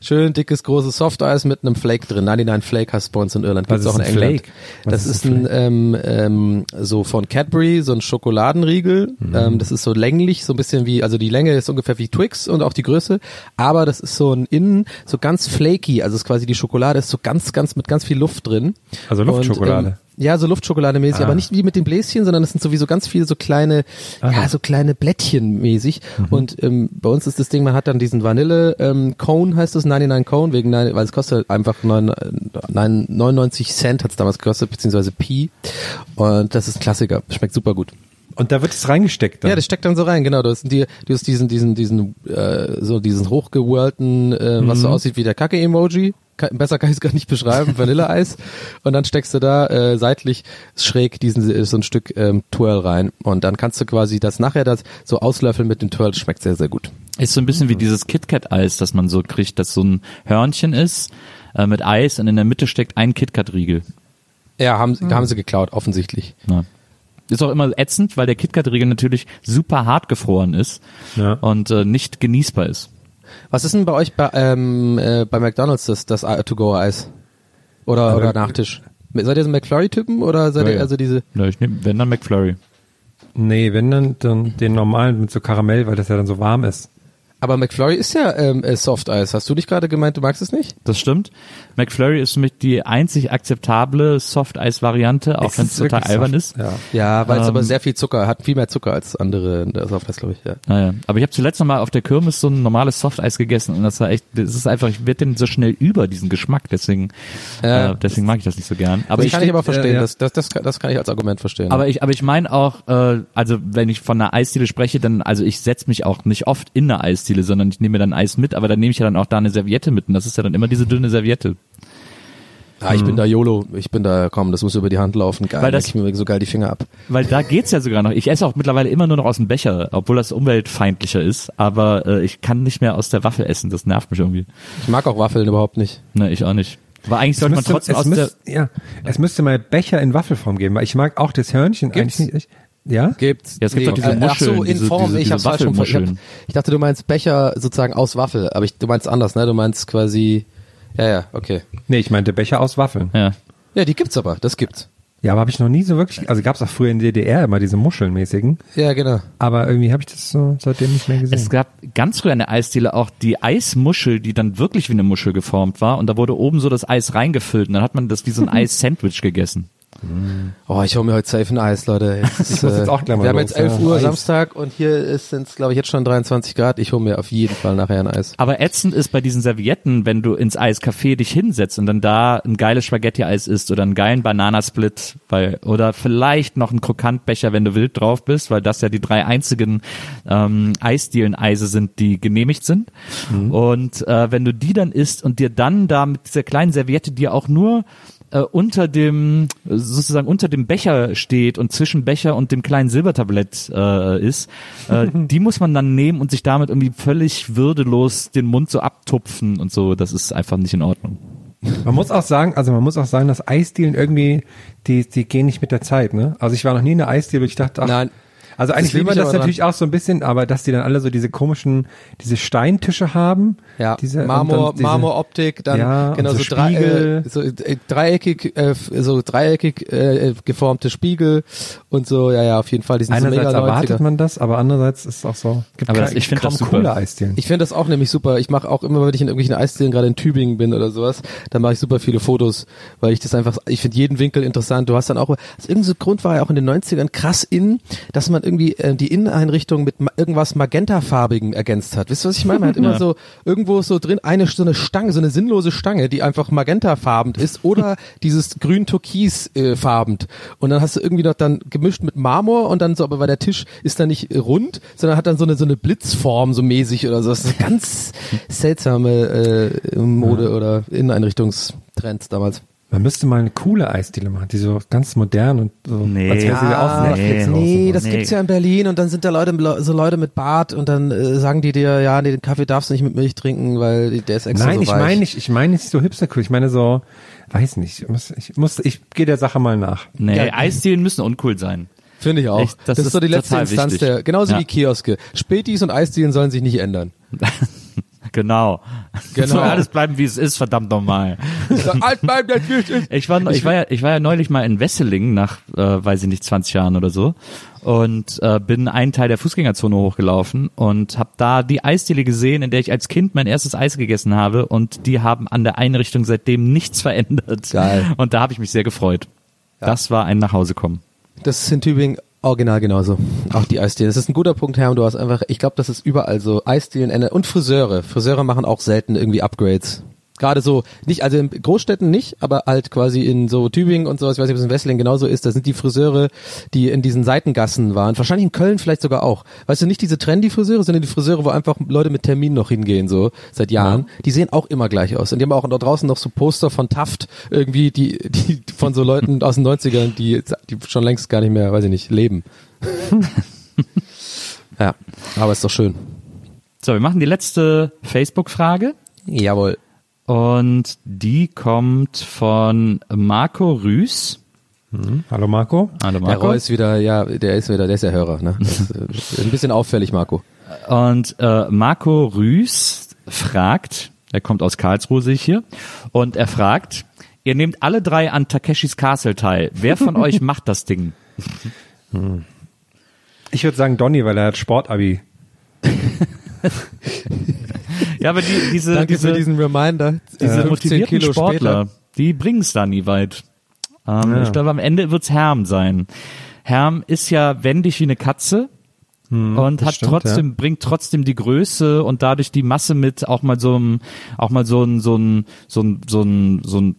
schön dickes, großes Softeis mit einem Flake drin. 99 Flake heißt bei uns in Irland. Was Gibt's auch ist in ein England. Das ist ist ein, ähm, ähm, so von Cadbury, so ein Schokoladenriegel. Mhm. Ähm, das ist so länglich, so ein bisschen wie, also die Länge ist ungefähr wie Twix und auch die Größe. Aber das ist so ein Innen, so ganz flaky. Also es ist quasi die Schokolade ist so ganz, ganz, mit ganz viel Luft drin. Also Luftschokolade. Und, ähm, ja, so Luftschokolademäßig, Ah. aber nicht wie mit den Bläschen, sondern es sind sowieso ganz viele so kleine, ja, so kleine Blättchen mäßig. Mhm. Und ähm, bei uns ist das Ding, man hat dann diesen Vanille ähm, Cone, heißt es, 99 Cone, wegen nein, weil es kostet einfach neun, äh, nein, 99 Cent hat es damals gekostet, beziehungsweise Pi. Und das ist ein Klassiker, schmeckt super gut. Und da wird es reingesteckt dann. Ja, das steckt dann so rein, genau. Du hast, die, du hast diesen, diesen, diesen, äh, so diesen hochgewirlten, äh, was so Mhm. aussieht wie der Kacke-Emoji. Ka- Besser kann ich es gar nicht beschreiben, Vanilleeis. Und dann steckst du da äh, seitlich schräg diesen äh, so ein Stück ähm, Twirl rein. Und dann kannst du quasi das nachher das so auslöffeln mit dem Twirl. Schmeckt sehr, sehr gut. Ist so ein bisschen wie dieses KitKat-Eis, das man so kriegt, das so ein Hörnchen ist äh, mit Eis und in der Mitte steckt ein KitKat-Riegel. Ja, haben, sie haben sie geklaut, offensichtlich. Ja. Ist auch immer ätzend, weil der KitKat-Riegel natürlich super hart gefroren ist Ja. und äh, nicht genießbar ist. Was ist denn bei euch bei, ähm, äh, bei McDonalds das, das To-Go-Eis? Oder, Aber- oder Nachtisch? Seid ihr so McFlurry-Typen oder seid Ja, ihr also diese... Ja, ich nehme, wenn dann McFlurry. Nee, wenn dann, dann den normalen mit so Karamell, weil das ja dann so warm ist. Aber McFlurry ist ja ähm, äh, Soft-Eis. Hast du dich gerade gemeint, du magst es nicht? Das stimmt. McFlurry ist für mich die einzig akzeptable Soft-Eis-Variante, auch Es wenn ist es total albern soft. ist. Ja. Ja, weil es Ähm, aber sehr viel Zucker hat, viel mehr Zucker als andere in der Soft-Eis, glaube ich. Ja. Naja. Aber ich habe zuletzt noch mal auf der Kirmes so ein normales Softeis gegessen und das war echt, das ist einfach, ich werde den so schnell über diesen Geschmack, deswegen, Ja. äh, deswegen mag ich das nicht so gern. Aber Aber ich, kann ich aber verstehen, äh, ja. das, das, das, kann- das kann ich als Argument verstehen. aber ich, aber ich meine auch, äh, also wenn ich von einer Eisdiele spreche, dann, also ich setze mich auch nicht oft in eine Eisdiele, sondern ich nehme mir dann Eis mit, aber dann nehme ich ja dann auch da eine Serviette mit und das ist ja dann immer diese dünne Serviette. ja, ich bin da YOLO, ich bin da, komm, das muss über die Hand laufen. Geil, Weil das- ich mir so geil die Finger ab. Weil da geht's ja sogar noch. Ich esse auch mittlerweile immer nur noch aus dem Becher, obwohl das umweltfeindlicher ist, aber äh, ich kann nicht mehr aus der Waffel essen, das nervt mich irgendwie. Ich mag auch Waffeln überhaupt nicht. Ne, ich auch nicht. Aber eigentlich Es sollte man müsste, trotzdem es, aus der müsste, ja, es müsste mal Becher in Waffelform geben, weil ich mag auch das Hörnchen Gibt's? eigentlich nicht. Ja? Gibt's? Ja, es gibt doch diese äh, Ach so, Muscheln, in diese- Form, diese- ich diese hab's ver- ich, hab, ich dachte, du meinst Becher sozusagen aus Waffel, aber ich, du meinst anders, ne? Du meinst quasi, ja, ja, okay. Nee, ich meinte Becher aus Waffeln. ja. Ja, die gibt's aber, das gibt's. Ja, aber habe ich noch nie so wirklich, also gab es auch früher in der DDR immer diese Muschelmäßigen, Ja, genau. aber irgendwie habe ich das so seitdem nicht mehr gesehen. Es gab ganz früher in der Eisdiele auch die Eismuschel, die dann wirklich wie eine Muschel geformt war und da wurde oben so das Eis reingefüllt und dann hat man das wie so ein *laughs* Eis-Sandwich gegessen. Oh, ich hole mir heute safe ein Eis, Leute. *laughs* Jetzt, ist, mal wir haben los, jetzt 11 ja. Uhr Eis. Samstag und hier ist es, glaube ich, jetzt schon 23 Grad. Ich hole mir auf jeden Fall nachher ein Eis. Aber ätzend ist bei diesen Servietten, wenn du ins Eiscafé dich hinsetzt und dann da ein geiles Spaghetti-Eis isst oder einen geilen Bananasplit weil, oder vielleicht noch einen Krokantbecher, wenn du wild drauf bist, weil das ja die drei einzigen ähm, Eisdielen-Eise sind, die genehmigt sind. Und äh, wenn du die dann isst und dir dann da mit dieser kleinen Serviette dir auch nur äh, unter dem sozusagen unter dem Becher steht und zwischen Becher und dem kleinen Silbertablett äh, ist, äh, *laughs* die muss man dann nehmen und sich damit irgendwie völlig würdelos den Mund so abtupfen und so. Das ist einfach nicht in Ordnung. Man muss auch sagen, also man muss auch sagen, dass Eisdielen irgendwie, die, die gehen nicht mit der Zeit, ne? Also ich war noch nie in einer Eisdiele, wo ich dachte, ach, Nein. Also eigentlich liebe man ich das natürlich auch so ein bisschen, aber dass die dann alle so diese komischen, diese Steintische haben, Ja, diese Marmor, diese- Marmoroptik, dann Ja, genau so, so drei, äh, so äh, dreieckig, äh, so dreieckig äh, geformte Spiegel und so, ja, ja, auf jeden Fall. Die sind so Einerseits mega erwartet 90er. man das, aber andererseits ist es auch so. Gibt Aber kein- das- ich find kaum das super. coole Eisdielen. Ich finde das auch nämlich super. Ich mache auch immer, wenn ich in irgendwelchen Eisdielen gerade in Tübingen bin oder sowas, dann mache ich super viele Fotos, weil ich das einfach, ich finde jeden Winkel interessant. Du hast dann auch, aus irgendeinem so Grund war ja auch in den 90ern krass in, dass man irgendwie äh, die Inneneinrichtung mit ma irgendwas magentafarbigem ergänzt hat. Wisst ihr, was ich meine? Man hat immer *laughs* Ja. so irgendwo so drin eine so eine Stange, so eine sinnlose Stange, die einfach magentafarben ist oder *laughs* dieses grün-türkis äh, farbend. Und dann hast du irgendwie noch dann gemischt mit Marmor und dann so, aber weil der Tisch ist dann nicht rund, sondern hat dann so eine so eine Blitzform so mäßig oder so. Das ist eine ganz *laughs* seltsame äh, Mode oder Inneneinrichtungstrends damals. Man müsste mal eine coole Eisdiele machen, die so ganz modern und so, Nee. als wäre sie Ah, aus Netflix nee. Nee, das. Nee. gibt's ja in Berlin und dann sind da Leute, so Leute mit Bart und dann äh, sagen die dir, ja, nee, den Kaffee darfst du nicht mit Milch trinken, weil die- der ist extra Nein, so ich meine nicht, ich meine nicht so hipstercool, ich meine so, weiß nicht, ich muss, ich, muss, ich gehe der Sache mal nach. Nee, Ja. Eisdielen müssen uncool sein. Finde ich auch. Echt, das, das ist so die letzte Instanz wichtig. der, genauso Ja. wie Kioske. Spätis und Eisdielen sollen sich nicht ändern. *laughs* Genau. Genau. *laughs* Soll alles bleiben, wie es ist, verdammt nochmal. Ich war, ich war ja, ich war ja neulich mal in Wesseling nach, äh, weiß ich nicht, 20 Jahren oder so und äh, bin einen Teil der Fußgängerzone hochgelaufen und habe da die Eisdiele gesehen, in der ich als Kind mein erstes Eis gegessen habe und die haben an der Einrichtung seitdem nichts verändert. Geil. Und da habe ich mich sehr gefreut. Das war ein Nachhausekommen. Das ist in Tübingen original genauso. Auch die Eisdielen. Das ist ein guter Punkt, Herr. Du hast einfach, ich glaube, das ist überall so. Eisdielen und Friseure. Friseure machen auch selten irgendwie Upgrades. Gerade so, nicht, also in Großstädten nicht, aber halt quasi in so Tübingen und sowas, ich weiß nicht, ob es in Wesseling genauso ist, da sind die Friseure, die in diesen Seitengassen waren. Wahrscheinlich in Köln vielleicht sogar auch. Weißt du, nicht diese Trendy-Friseure, sondern die Friseure, wo einfach Leute mit Termin noch hingehen, so, seit Jahren. Die sehen auch immer gleich aus. Und die haben auch da draußen noch so Poster von Taft, irgendwie, die, die, von so Leuten aus den 90ern, die, die schon längst gar nicht mehr, weiß ich nicht, leben. *laughs* ja, aber ist doch schön. So, wir machen die letzte Facebook-Frage. Jawohl. Und die kommt von Marco Rüß. Hallo Marco. Hallo Der Marco. Roy ist wieder, ja, der ist wieder, der ist ja Hörer, ne? Das *laughs* ist, äh, ein bisschen auffällig, Marco. Und äh, Marco Rüß fragt, er kommt aus Karlsruhe, sehe ich hier, und er fragt, ihr nehmt alle drei an Takeshis Castle teil. Wer von euch *laughs* macht das Ding? Ich würde sagen Donny, weil er hat Sportabi. *laughs* Ja, aber die, diese, Danke diese, für diesen Reminder. diese 15 motivierten Kilo Sportler, später. die bringen es da nie weit. Ähm, Ich glaube, am Ende wird's Herm sein. Herm ist ja wendig wie eine Katze. und das hat stimmt, trotzdem bringt trotzdem die Größe und dadurch die Masse mit auch mal so ein auch mal so ein so ein so ein so ein so ein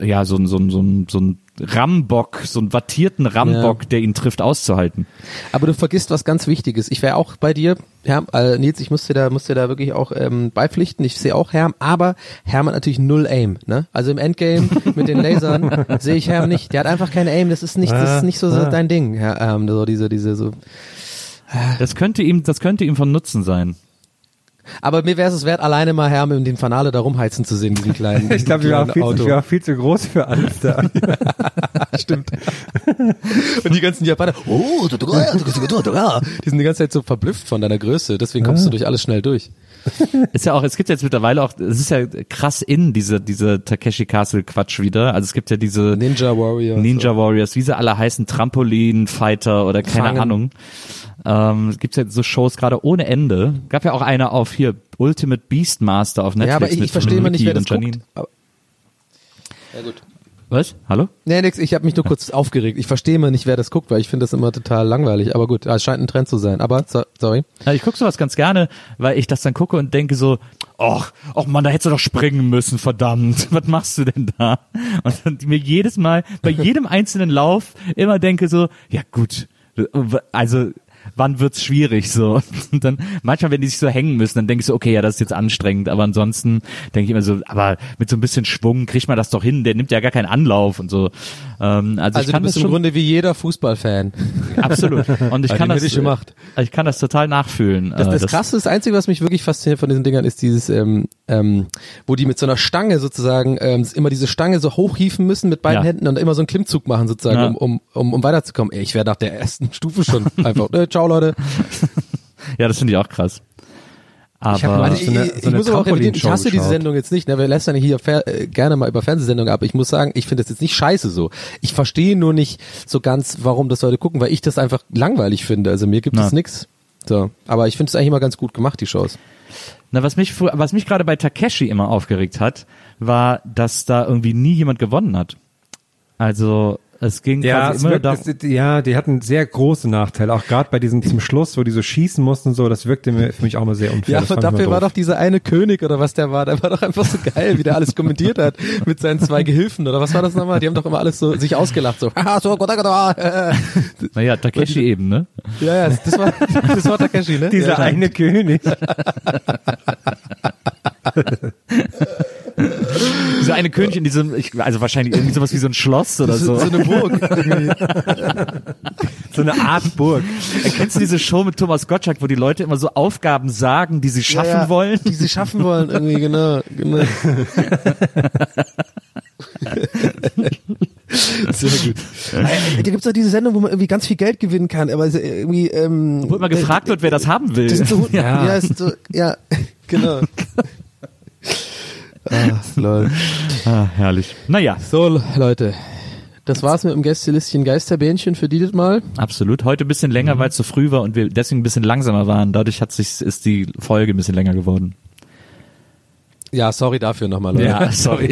ja so ein so ein so ein, so ein Rambock so einen wattierten Rambock der ihn trifft auszuhalten Aber du vergisst was ganz Wichtiges. Ich wäre auch bei dir, Herm, äh, Nils, ich muss dir da, muss dir da wirklich auch ähm, beipflichten. Ich sehe auch Herm, aber Herm hat natürlich null Aim. Ne? Also im Endgame *laughs* mit den Lasern sehe ich Herm nicht. Der hat einfach kein Aim. Das ist nicht, das ist nicht so, so Ah. dein Ding, Herr Herm. So diese, diese so. das könnte ihm das könnte ihm von Nutzen sein Aber mir wäre es wert, alleine mal Herr mit dem Fanale da rumheizen zu sehen, diesen kleinen *laughs* Ich glaube, ich war, viel, Auto. ich war viel zu groß für alles da. *laughs* Stimmt. Und die ganzen Japaner, oh, du- du- du- du- du- du- die sind die ganze Zeit so verblüfft von deiner Größe, deswegen kommst du durch alles schnell durch. Ist ja auch, es gibt jetzt mittlerweile auch, es ist ja krass in diese, diese Takeshi Castle Quatsch wieder. Also es gibt ja diese Ninja Warrior. Ninja so. Warriors, wie sie alle heißen, Trampolin Fighter oder keine Fangen. Ahnung. Ähm, es gibt ja so Shows gerade ohne Ende. Gab ja auch eine auf hier Ultimate Beastmaster auf Netflix. Ja, aber ich, ich verstehe immer nicht, wer das Janine. guckt. Aber- Ja gut. Was? Hallo? Nee, nix, ich habe mich nur kurz aufgeregt. Ich verstehe immer nicht, wer das guckt, weil ich finde das immer total langweilig. Aber gut, es scheint ein Trend zu sein. Aber, so, sorry. Ja, ich gucke sowas ganz gerne, weil ich das dann gucke und denke so, ach, ach man, da hättest du doch springen müssen, verdammt. *laughs* Was machst du denn da? Und dann mir jedes Mal, bei jedem einzelnen Lauf immer denke so, ja gut, also wann wird's schwierig so? *laughs* Und dann manchmal, wenn die sich so hängen müssen, dann denke ich so, okay, ja, das ist jetzt anstrengend, aber ansonsten denke ich immer so, aber mit so ein bisschen Schwung kriegt man das doch hin, der nimmt ja gar keinen Anlauf und so. Ähm, also, ich Also du kann bist das im Grunde wie jeder Fußballfan. *laughs* absolut und ich kann das ich gemacht. ich kann das total nachfühlen. Das, Äh, das Krasse, das Einzige, was mich wirklich fasziniert von diesen Dingern, ist dieses, ähm, ähm, wo die mit so einer Stange sozusagen ähm, immer diese Stange so hochhieven müssen mit beiden Ja. Händen und immer so einen Klimmzug machen sozusagen, Ja. um, um, um, um weiterzukommen. Ey, ich wäre nach der ersten *laughs* Stufe schon einfach, äh, ciao Leute. *laughs* Ja, das finde ich auch krass. Aber Ich hab Also ich, so eine- ich, so ich eine muss aber auch revidieren, ich hasse diese geschaut. Sendung jetzt nicht. Ne? Wir lästern hier äh, gerne mal über Fernsehsendungen ab. Ich muss sagen, ich finde das jetzt nicht scheiße so. Ich verstehe nur nicht so ganz, warum das Leute gucken, weil ich das einfach langweilig finde. Also mir gibt es nix. So, aber ich finde es eigentlich immer ganz gut gemacht, die Shows. na, was mich, was mich gerade bei Takeshi immer aufgeregt hat, war, dass da irgendwie nie jemand gewonnen hat. Also es ging Ja, quasi es immer wirkt, darum, es, ja, die hatten sehr große Nachteile, auch gerade bei diesem zum *laughs* Schluss, wo die so schießen mussten, und so, das wirkte mir für mich auch mal sehr unfair. Ja, Das aber dafür war doch dieser eine König oder was der war, der war doch einfach so geil, wie der alles kommentiert hat mit seinen zwei Gehilfen oder was war das nochmal? Die haben doch immer alles so sich ausgelacht so. *laughs* Äh. *laughs* naja, Takeshi eben, ne? Ja, ja, das war das war Takeshi, ne? dieser ja, eine König. *laughs* Dieser eine König in diesem, ich, also wahrscheinlich irgendwie sowas wie so ein Schloss oder so, so. so eine Burg. *laughs* so eine Art Burg. Kennst du diese Show mit Thomas Gottschalk, wo die Leute immer so Aufgaben sagen, die sie schaffen ja, ja, wollen? Die sie schaffen wollen, irgendwie, genau. genau. *laughs* Sehr gut. Äh, Da gibt's doch diese Sendung, wo man irgendwie ganz viel Geld gewinnen kann, aber so irgendwie, ähm, Wo immer gefragt wird, wer das haben will. Das so, ja. Ja. so, ja, genau. Ah, lol. Ah, herrlich. Naja, So, Leute. Das war's mit dem Gästelistchen Geisterbähnchen für dieses Mal. absolut. Heute ein bisschen länger, weil es so früh war und wir deswegen ein bisschen langsamer waren. Dadurch hat sich, ist die Folge ein bisschen länger geworden. Ja, sorry dafür nochmal, Leute. Ja, *laughs* sorry.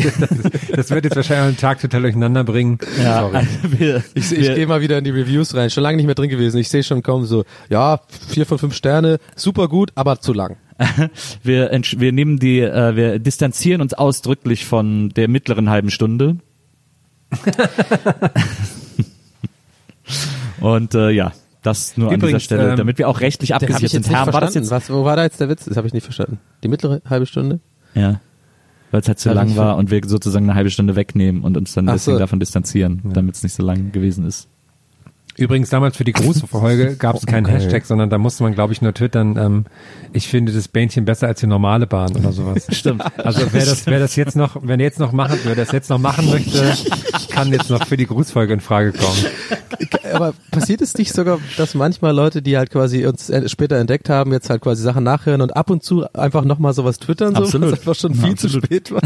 Das wird jetzt wahrscheinlich einen Tag total durcheinander bringen. Ja, Sorry. also wir, Ich, ich gehe mal wieder in die Reviews rein. Schon lange nicht mehr drin gewesen. Ich sehe schon kaum so, ja, vier von fünf Sterne, super gut, aber zu lang. *laughs* wir, wir nehmen die, äh, wir distanzieren uns ausdrücklich von der mittleren halben Stunde. *laughs* Und äh, ja, das nur an dieser Übrigens, Stelle, ähm, damit wir auch rechtlich abgesichert sind. Herr, war das jetzt? Was, wo war da jetzt der Witz? Das habe ich nicht verstanden. Die mittlere halbe Stunde? Ja. Weil es halt zu Hab lang war und wir sozusagen eine halbe Stunde wegnehmen und uns dann Ach deswegen so. davon distanzieren, damit es nicht so lang gewesen ist. Übrigens damals für die Grußfolge *laughs* gab es keinen Okay. Hashtag, sondern da musste man, glaube ich, nur twittern, ähm, ich finde das Bähnchen besser als die normale Bahn oder sowas. *laughs* Stimmt. Also wer das, wer das jetzt noch, wenn jetzt noch machen, wer das jetzt noch machen möchte, kann jetzt noch für die Grußfolge in Frage kommen. Aber passiert es nicht sogar, dass manchmal Leute, die halt quasi uns später entdeckt haben, jetzt halt quasi Sachen nachhören und ab und zu einfach nochmal sowas twittern, so, Absolut. was einfach schon viel zu spät war?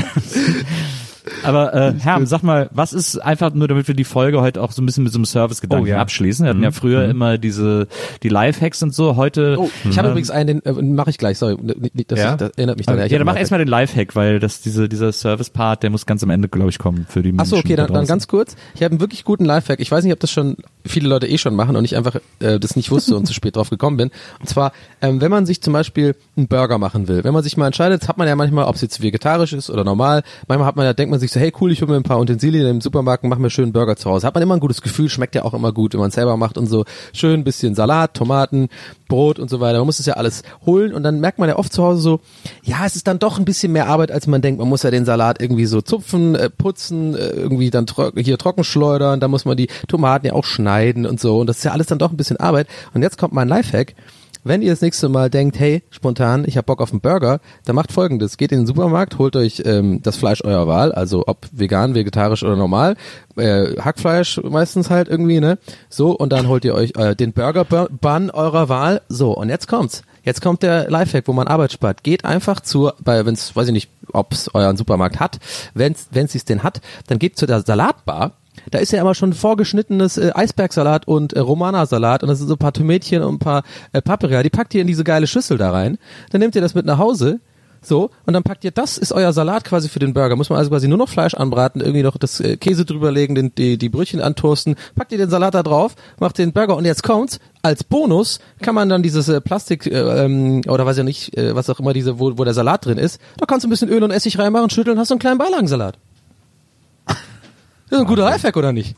Aber äh, Herr, sag mal, was ist einfach nur, damit wir die Folge heute auch so ein bisschen mit so einem Service-Gedanken Oh, ja. abschließen? Wir hatten Mhm. ja früher immer diese die Live-Hacks und so. Heute Oh, ich habe ähm, übrigens einen, den äh, mache ich gleich, sorry, das, Ja? das erinnert mich daran. ja, Ich hab dann mach erstmal den Live-Hack, weil das diese dieser Service-Part, der muss ganz am Ende, glaube ich, kommen für die Ach Menschen. so, okay, da dann, dann ganz kurz. Ich habe einen wirklich guten Lifehack. Ich weiß nicht, ob das schon viele Leute eh schon machen und ich einfach äh, das nicht wusste und zu spät drauf gekommen bin. Und zwar, ähm, wenn man sich zum Beispiel einen Burger machen will, wenn man sich mal entscheidet, hat man ja manchmal, ob es jetzt vegetarisch ist oder normal, manchmal hat man ja, denkt man sich so, hey cool, ich hole mir ein paar Utensilien im Supermarkt und mache mir schön einen Burger zu Hause. Hat man immer ein gutes Gefühl, schmeckt ja auch immer gut, wenn man es selber macht und so. Schön bisschen Salat, Tomaten, Brot und so weiter. Man muss es ja alles holen und dann merkt man ja oft zu Hause so, ja, es ist dann doch ein bisschen mehr Arbeit, als man denkt. Man muss ja den Salat irgendwie so zupfen, äh, putzen, äh, irgendwie dann tro hier trocken schleudern, da muss man die Tomaten ja auch schneiden und so. Und das ist ja alles dann doch ein bisschen Arbeit. Und jetzt kommt mein Lifehack. Wenn ihr das nächste Mal denkt, hey, spontan, ich hab Bock auf einen Burger, dann macht folgendes. Geht in den Supermarkt, holt euch ähm, das Fleisch eurer Wahl, also ob vegan, vegetarisch oder normal, äh, Hackfleisch meistens halt irgendwie, ne? So, und dann holt ihr euch äh, den Burger-Bun eurer Wahl. So, und jetzt kommt's. Jetzt kommt der Lifehack, wo man Arbeit spart. Geht einfach zu, bei, wenn's, weiß ich nicht, ob's euren Supermarkt hat, wenn's, wenn's es den hat, dann geht zu der Salatbar da ist ja immer schon vorgeschnittenes äh, Eisbergsalat und äh, Romana-Salat und das sind so ein paar Tomätchen und ein paar äh, Paprika. Die packt ihr in diese geile Schüssel da rein. Dann nehmt ihr das mit nach Hause. So, und dann packt ihr, das ist euer Salat quasi für den Burger. Muss man also quasi nur noch Fleisch anbraten, irgendwie noch das äh, Käse drüberlegen, den, die, die Brötchen antoasten, packt ihr den Salat da drauf, macht den Burger und jetzt kommt's. Als Bonus kann man dann dieses äh, Plastik, äh, ähm, oder weiß ja nicht, äh, was auch immer diese, wo, wo der Salat drin ist, da kannst du ein bisschen Öl und Essig reinmachen, schütteln, hast du einen kleinen Beilagensalat. Das ist ein guter Lifehack, oder nicht?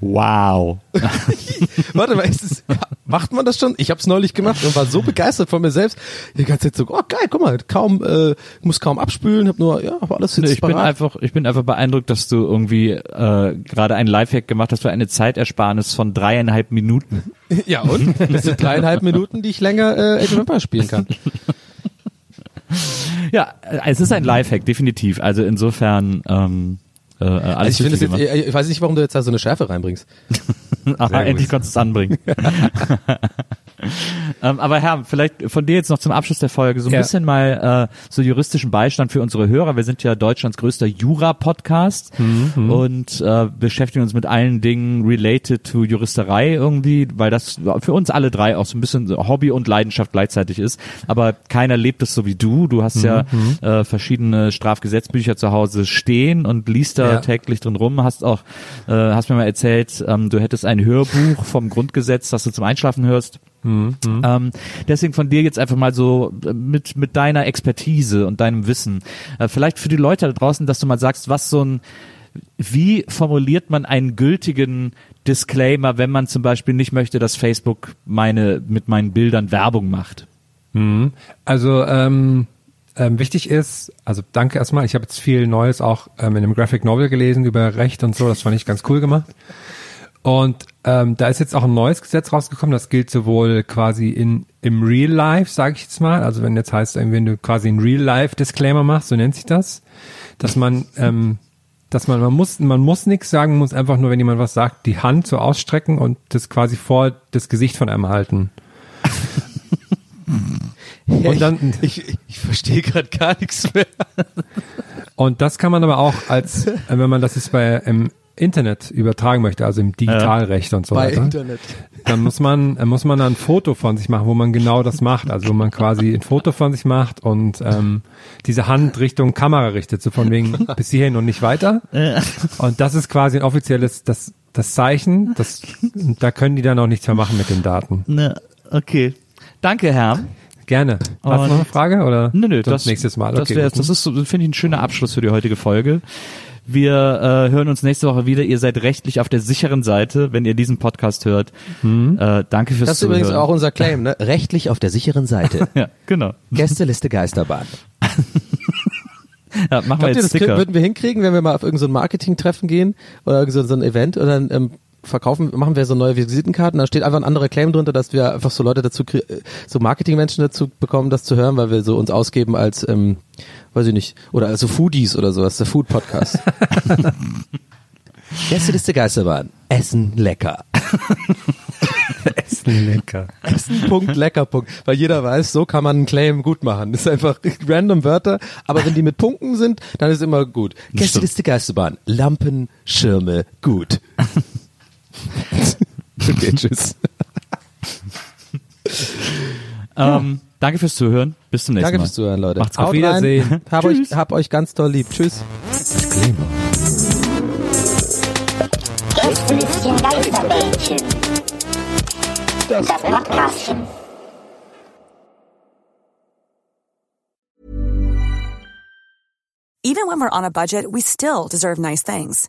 Wow. *laughs* Warte mal, ist es, macht man das schon? Ich habe es neulich gemacht und war so begeistert von mir selbst. Die ganze Zeit so, oh geil, guck mal, kaum, äh, muss kaum abspülen, hab nur, ja, hab alles jetzt Nee, ich bin einfach, ich bin einfach beeindruckt, dass du irgendwie äh, gerade einen Lifehack gemacht hast für eine Zeitersparnis von dreieinhalb Minuten. *laughs* Ja und? Das sind dreieinhalb Minuten, die ich länger äh, Age of Empires spielen kann. *laughs* Ja, es ist ein Lifehack, definitiv. Also insofern ähm, äh, alles Also ich finde jetzt, ich ich weiß nicht, warum du jetzt da so eine Schärfe reinbringst. *laughs* Aha, endlich konntest du es anbringen. *laughs* *laughs* ähm, aber Herr, vielleicht von dir jetzt noch zum Abschluss der Folge so ein Ja. bisschen mal äh, so juristischen Beistand für unsere Hörer. Wir sind ja Deutschlands größter Jura-Podcast und äh, beschäftigen uns mit allen Dingen related to Juristerei irgendwie, weil das für uns alle drei auch so ein bisschen Hobby und Leidenschaft gleichzeitig ist. Aber keiner lebt es so wie du. Du hast ja äh, verschiedene Strafgesetzbücher zu Hause stehen und liest da Ja. täglich drin rum. Hast auch, äh, hast mir mal erzählt, ähm, du hättest ein Hörbuch vom Grundgesetz, das du zum Einschlafen hörst. Ähm, deswegen von dir jetzt einfach mal so äh, mit, mit deiner Expertise und deinem Wissen. Äh, vielleicht für die Leute da draußen, dass du mal sagst, was so ein, wie formuliert man einen gültigen Disclaimer, wenn man zum Beispiel nicht möchte, dass Facebook meine, mit meinen Bildern Werbung macht? Mhm. Also ähm, ähm, wichtig ist, also danke erstmal, ich habe jetzt viel Neues auch ähm, in einem Graphic Novel gelesen über Recht und so, das fand ich ganz cool gemacht. Und ähm, da ist jetzt auch ein neues Gesetz rausgekommen, das gilt sowohl quasi in im Real Life, sage ich jetzt mal, also wenn jetzt heißt, wenn du quasi ein Real Life Disclaimer machst, so nennt sich das, dass man ähm, dass man man muss man muss nichts sagen, muss einfach nur, wenn jemand was sagt, die Hand so ausstrecken und das quasi vor das Gesicht von einem halten. *laughs* Und dann, ich, ich, ich verstehe gerade gar nichts mehr. Und das kann man aber auch als, wenn man das jetzt bei im Internet übertragen möchte, also im Digitalrecht und so Bei weiter, Internet. dann muss man, muss man dann ein Foto von sich machen, wo man genau das macht. Also wo man quasi ein Foto von sich macht und ähm, diese Hand Richtung Kamera richtet, so von wegen *laughs* bis hierhin und nicht weiter. Und das ist quasi ein offizielles, das, das Zeichen, das, da können die dann auch nichts mehr machen mit den Daten. Ne, okay. Danke, Herr. Gerne. Hast du noch eine Frage oder? Nö, nö, das nächstes Mal. Das, Okay, wär, das ist, so- finde ich, ein schöner Abschluss für die heutige Folge. Wir äh, hören uns nächste Woche wieder. Ihr seid rechtlich auf der sicheren Seite, wenn ihr diesen Podcast hört. Äh, danke fürs Das ist Zuhören. übrigens auch unser Claim, ne? *laughs* Rechtlich auf der sicheren Seite. *laughs* ja, genau. Gästeliste Geisterbahn. *laughs* Ja, machen wir Glaubt ihr, jetzt das Sticker. würden wir hinkriegen, wenn wir mal auf irgendein so ein Marketing-Treffen gehen oder irgend so, so ein Event und dann ähm, verkaufen, machen wir so neue Visitenkarten, da steht einfach ein anderer Claim drunter, dass wir einfach so Leute dazu, äh, so Marketingmenschen dazu bekommen, das zu hören, weil wir so uns ausgeben als, ähm, weiß ich nicht, oder als so Foodies oder sowas, der Food-Podcast. Gästeliste *laughs* Geisterbahn. Essen lecker. *laughs* Essen lecker. Essen Punkt lecker Punkt, weil jeder weiß, so kann man einen Claim gut machen. Das ist einfach random Wörter, aber wenn die mit Punkten sind, dann ist immer gut. Gästeliste Geisterbahn, Lampen, Schirme, gut. *laughs* okay, tschüss. ähm, danke fürs Zuhören. Bis zum nächsten Danke Mal. fürs Zuhören, Leute. Macht's gut. Wiedersehen. Rein. *laughs* Hab euch, hab euch ganz doll lieb. Tschüss. Gästelistchen Geisterbällchen. Das Podcastchen. Even when we're on a budget, we still deserve nice things.